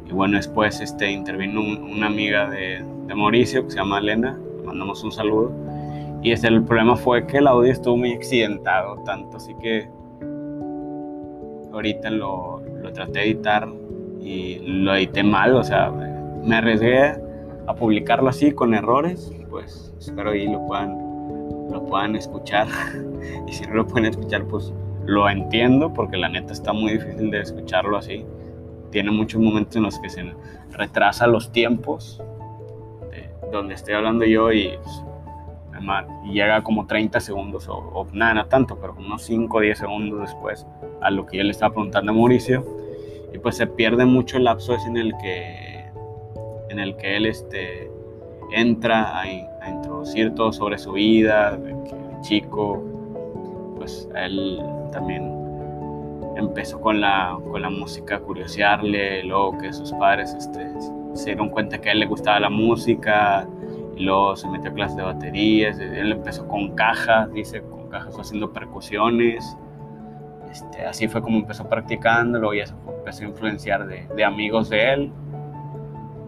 Y bueno, después este, intervino una amiga de, de Mauricio que se llama Elena, le mandamos un saludo. Y este, el problema fue que el audio estuvo muy accidentado, tanto así que ahorita lo, lo traté de editar y lo edité mal, o sea, me arriesgué a publicarlo así con errores, pues espero ahí lo puedan, lo puedan escuchar (laughs) y si no lo pueden escuchar pues lo entiendo porque la neta está muy difícil de escucharlo así. Tiene muchos momentos en los que se retrasa los tiempos de donde estoy hablando yo y, pues, llega como 30 segundos o, o, nada, no tanto, pero unos 5 o 10 segundos después a lo que yo le estaba preguntando a Mauricio y pues se pierde mucho el lapso ese en el que en el que él este, entra a, introducir todo sobre su vida, de que el chico, pues él también empezó con la, con la música a curiosearle, luego que sus padres este, se dieron cuenta que a él le gustaba la música, y luego se metió a clases de baterías, él empezó con cajas, dice, con cajas haciendo percusiones, este, así fue como empezó practicando, luego ya se empezó a influenciar de, de amigos de él,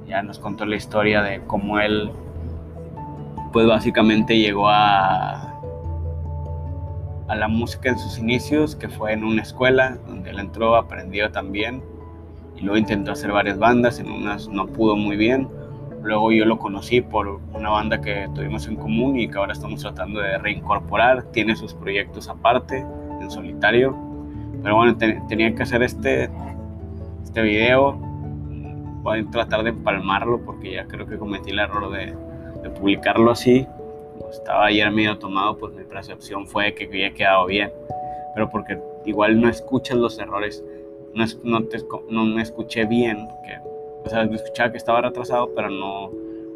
ya nos contó la historia de cómo él, pues básicamente llegó a, a la música en sus inicios, que fue en una escuela donde él entró, aprendió también, y luego intentó hacer varias bandas, en unas no pudo muy bien. Luego yo lo conocí por una banda que tuvimos en común y que ahora estamos tratando de reincorporar. Tiene sus proyectos aparte, en solitario. Pero bueno, te, tenía que hacer este, este video voy a tratar de empalmarlo porque ya creo que cometí el error de, de publicarlo así. Como estaba ayer medio tomado, pues mi percepción fue que había quedado bien. Pero porque igual no escuchas los errores, no, no, te, no me escuché bien. Que, o sea, escuchaba que estaba retrasado, pero no,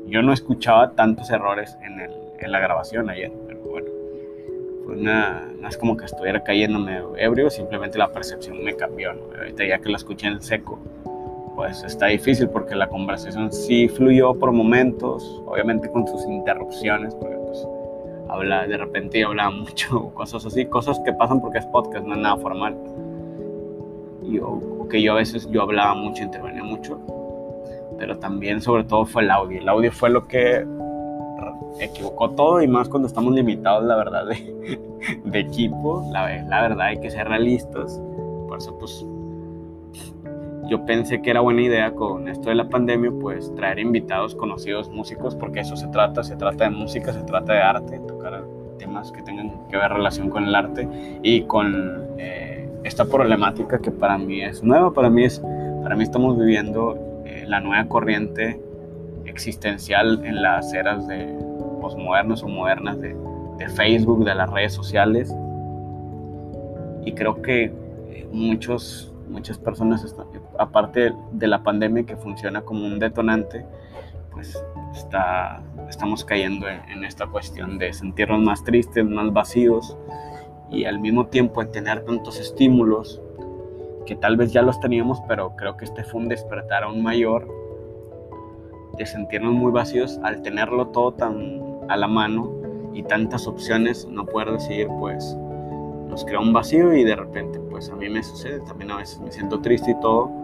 yo no escuchaba tantos errores en, el, en la grabación ayer. Pero bueno, fue una, no es como que estuviera cayéndome ebrio, simplemente la percepción me cambió. ¿no? Ahorita ya que la escuché en seco, pues está difícil porque la conversación sí fluyó por momentos, obviamente con sus interrupciones, porque pues habla, de repente hablaba (laughs) mucho, cosas así, cosas que pasan porque es podcast, no es nada formal. Y yo, que yo a veces yo hablaba mucho, intervenía mucho, pero también sobre todo fue el audio. El audio fue lo que equivocó todo y más cuando estamos limitados, la verdad, de, (laughs) de equipo, la, la verdad hay que ser realistas. Por eso pues yo pensé que era buena idea con esto de la pandemia, pues traer invitados conocidos músicos, porque eso se trata, se trata de música, se trata de arte, tocar temas que tengan que ver relación con el arte y con eh, esta problemática que para mí es nueva, para mí es, para mí estamos viviendo eh, la nueva corriente existencial en las eras de posmodernos o modernas de, de Facebook, de las redes sociales. Y creo que muchos muchas personas, están, aparte de la pandemia que funciona como un detonante, pues está, estamos cayendo en, esta cuestión de sentirnos más tristes, más vacíos y al mismo tiempo en tener tantos estímulos que tal vez ya los teníamos, pero creo que este fue un despertar aún mayor de sentirnos muy vacíos al tenerlo todo tan a la mano y tantas opciones, no poder decidir pues nos crea un vacío y de repente pues a mí me sucede, también a veces me siento triste y todo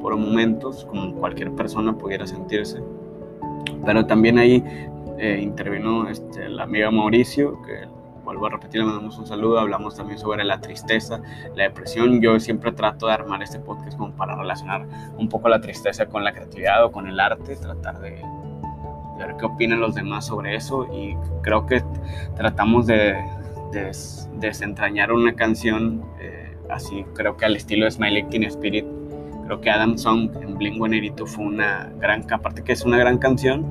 por momentos, como cualquier persona pudiera sentirse. Pero también ahí eh, intervino este, la amiga Mauricio, que vuelvo a repetir, le mandamos un saludo, hablamos también sobre la tristeza, la depresión. Yo siempre trato de armar este podcast como para relacionar un poco la tristeza con la creatividad o con el arte, tratar de, de ver qué opinan los demás sobre eso y creo que tratamos de, des, desentrañar una canción eh, así, creo que al estilo de Smiley Teen Spirit. Creo que Adam Song en Bling 182 fue una gran, aparte que es una gran canción,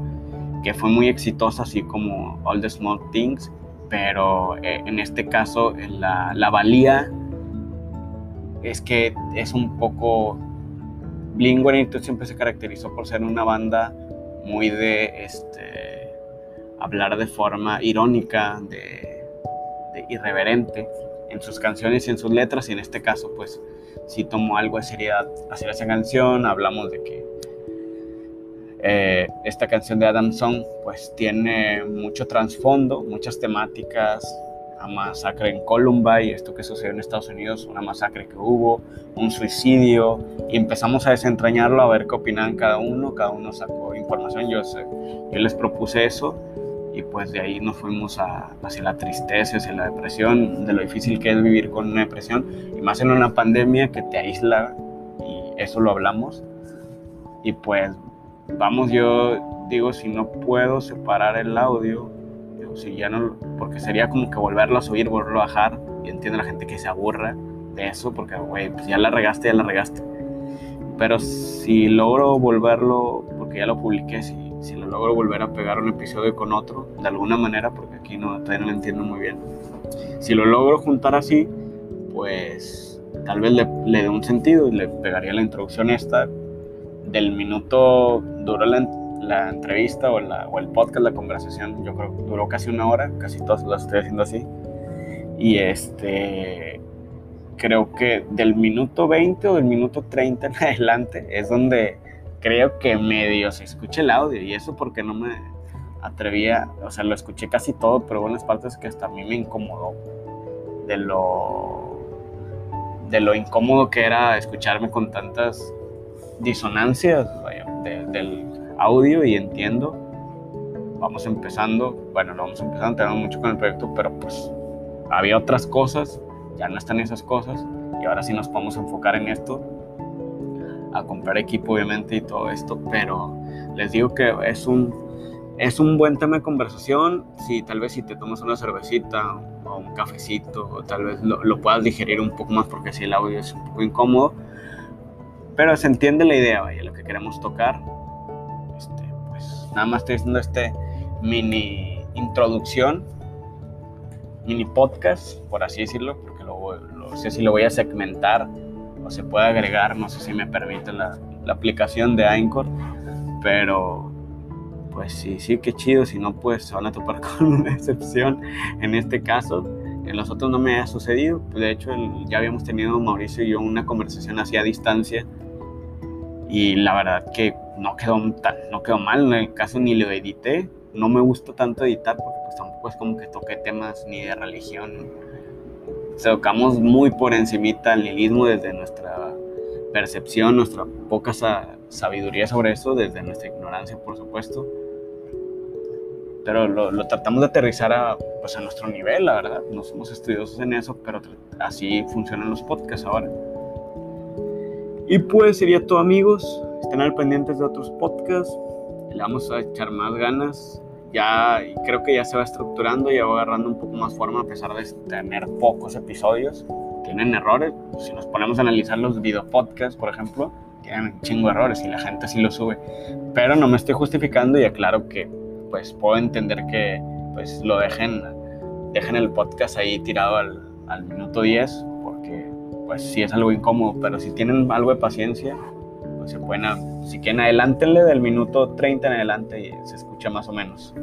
que fue muy exitosa, así como All the Small Things, pero eh, en este caso la, la valía es que es un poco... Bling 182 siempre se caracterizó por ser una banda muy de este, hablar de forma irónica, de irreverente en sus canciones y en sus letras y en este caso pues sí tomó algo de seriedad hacia esa canción, hablamos de que Eh, esta canción de Adam Song pues tiene mucho trasfondo, muchas temáticas, una masacre en Columbine, esto que sucedió en Estados Unidos, una masacre que hubo, un suicidio, y empezamos a desentrañarlo, a ver qué opinan cada uno, cada uno sacó información, yo, yo les propuse eso, y pues de ahí nos fuimos a, hacia la tristeza, hacia la depresión, de lo difícil que es vivir con una depresión, y más en una pandemia que te aísla, y eso lo hablamos, y pues vamos, yo digo, si no puedo separar el audio, si ya no, porque sería como que volverlo a subir, volverlo a bajar, y entiendo la gente que se aburra de eso, porque, güey, pues ya la regaste, ya la regaste. Pero si logro volverlo, porque ya lo publiqué, si, si lo logro volver a pegar un episodio con otro, de alguna manera, porque aquí no, todavía no lo entiendo muy bien. Si lo logro juntar así, pues tal vez le, le dé un sentido y le pegaría la introducción esta del minuto duró la, la entrevista o, la, o, el podcast, la conversación, yo creo que duró casi una hora, casi todas las estoy haciendo así. Y este, creo que del minuto 20 o del minuto 30 en (laughs) adelante es donde creo que medio se escucha el audio y eso porque no me atrevía, o sea, lo escuché casi todo, pero hubo unas partes que hasta a mí me incomodó de lo de lo incómodo que era escucharme con tantas disonancias del audio y entiendo. Vamos empezando, bueno, no vamos empezando, tenemos mucho con el proyecto, pero pues había otras cosas, ya no están esas cosas y ahora sí nos podemos enfocar en esto, a comprar equipo obviamente y todo esto, pero les digo que es un, es un buen tema de conversación, si tal vez si te tomas una cervecita o un cafecito, o tal vez lo, lo puedas digerir un poco más porque si el audio es un poco incómodo, pero se entiende la idea, vaya, lo que queremos tocar. Este, pues nada más estoy haciendo este mini introducción, mini podcast, por así decirlo, porque lo, sé si lo voy a segmentar o se puede agregar, no sé si me permite la, la aplicación de Anchor, pero pues sí, sí, qué chido, si no, pues se van a topar (laughs) con una excepción en este caso. En los otros no me ha sucedido, de hecho ya habíamos tenido Mauricio y yo una conversación así a distancia y la verdad que no quedó, no quedó mal, en el caso ni lo edité, no me gusta tanto editar porque pues tampoco es como que toque temas ni de religión, tocamos muy por encimita el nihilismo desde nuestra percepción, nuestra poca sabiduría sobre eso, desde nuestra ignorancia por supuesto, pero lo, lo, tratamos de aterrizar a, pues a nuestro nivel, la verdad. No somos estudiosos en eso, pero así funcionan los podcasts ahora. Y pues sería todo amigos, estén al pendientes de otros podcasts, le vamos a echar más ganas, ya creo que ya se va estructurando, ya va agarrando un poco más forma a pesar de tener pocos episodios, tienen errores, si nos ponemos a analizar los video podcasts, por ejemplo, tienen un chingo de errores y la gente sí lo sube, pero no me estoy justificando y aclaro que pues puedo entender que pues lo dejen, dejen el podcast ahí tirado al, al minuto 10 pues sí es algo incómodo, pero si tienen algo de paciencia, se pueden, si quieren adelántenle del minuto 30 en adelante y se escucha más o menos.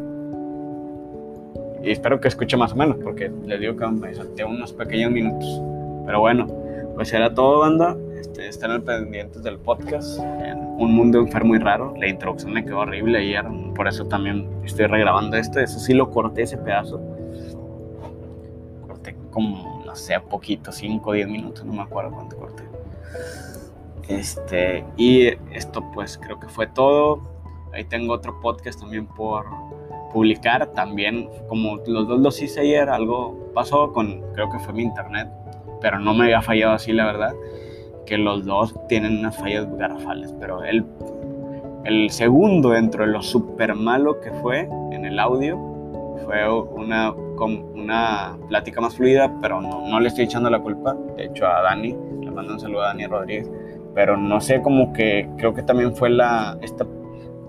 Y espero que escuche más o menos, porque les digo que me salté unos pequeños minutos. Pero bueno, pues era todo, banda. Este, estén al pendientes del podcast. En un mundo enfermo y raro. La introducción me quedó horrible ayer, por eso también estoy regrabando esto. Eso sí lo corté ese pedazo. Corté como sea poquito, 5 o 10 minutos, no me acuerdo cuánto corté. Este, y esto pues creo que fue todo. Ahí tengo otro podcast también por publicar. También, como los dos los hice ayer, algo pasó con, creo que fue mi internet, pero no me había fallado así, la verdad. Que los dos tienen unas fallas garrafales, pero el, el segundo dentro de lo super malo que fue en el audio fue una, una plática más fluida, pero no, no, le estoy echando la culpa. De hecho, a Dani, le mando un saludo a Dani Rodríguez, pero no sé, como que creo que también fue la. Esta,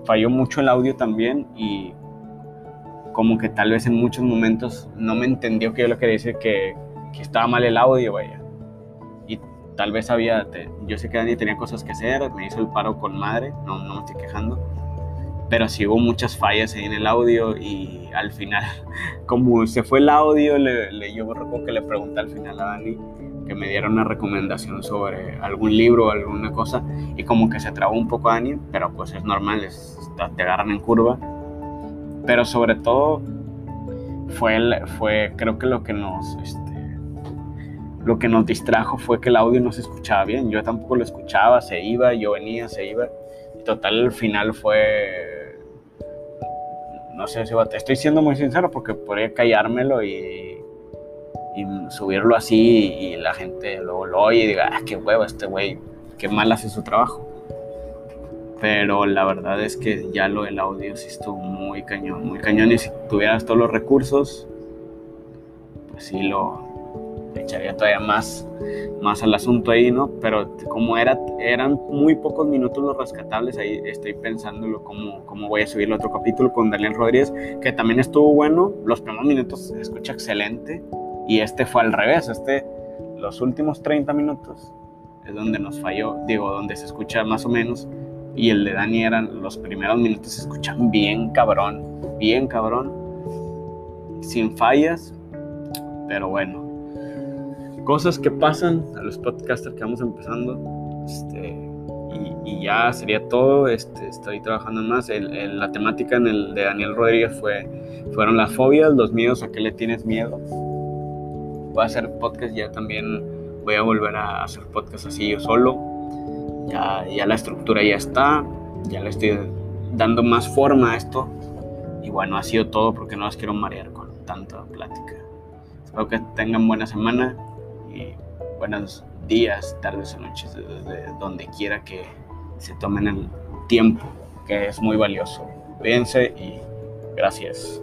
falló mucho el audio también y como que tal vez en muchos momentos no me entendió que yo lo quería decir, que, que estaba mal el audio, vaya. Y tal vez había, yo sé que Dani tenía cosas que hacer, me hizo el paro con madre, no, no me estoy quejando pero sí hubo muchas fallas ahí en el audio y al final, (laughs) como se fue el audio, le, le, yo recuerdo que le pregunté al final a Dani que me diera una recomendación sobre algún libro o alguna cosa y como que se trabó un poco Dani, pero pues es normal, es, te agarran en curva. Pero sobre todo fue, fue creo que lo que nos... Este, lo que nos distrajo fue que el audio no se escuchaba bien. Yo tampoco lo escuchaba, se iba, yo venía, se iba. Y total, el final fue. No sé si estoy siendo muy sincero porque podría callármelo y, y subirlo así y la gente luego lo oye y diga, ah, qué huevo este güey, qué mal hace su trabajo. Pero la verdad es que ya lo del audio sí estuvo muy cañón, muy cañón. Y si tuvieras todos los recursos, pues sí lo, echaría todavía más, más al asunto ahí, ¿no? Pero como era, eran muy pocos minutos los rescatables, ahí estoy pensándolo cómo, cómo voy a subir el otro capítulo con Daniel Rodríguez, que también estuvo bueno, los primeros minutos escucha excelente, y este fue al revés, este, los últimos 30 minutos es donde nos falló, digo, donde se escucha más o menos, y el de Dani eran los primeros minutos se escuchan bien cabrón, bien cabrón, sin fallas, pero bueno, cosas que pasan a los podcasters que vamos empezando. Este, y, ya sería todo. Este, estoy trabajando más. El, la temática en el de Daniel Rodríguez fue, fueron las fobias, los miedos, a qué le tienes miedo. Voy a hacer podcast ya también. Voy a volver a hacer podcast así yo solo. Ya, ya la estructura ya está. Ya le estoy dando más forma a esto. Y bueno, ha sido todo porque no las quiero marear con tanta plática. Espero que tengan buena semana buenos días, tardes o noches, desde donde quiera que se tomen el tiempo, que es muy valioso. Cuídense y gracias.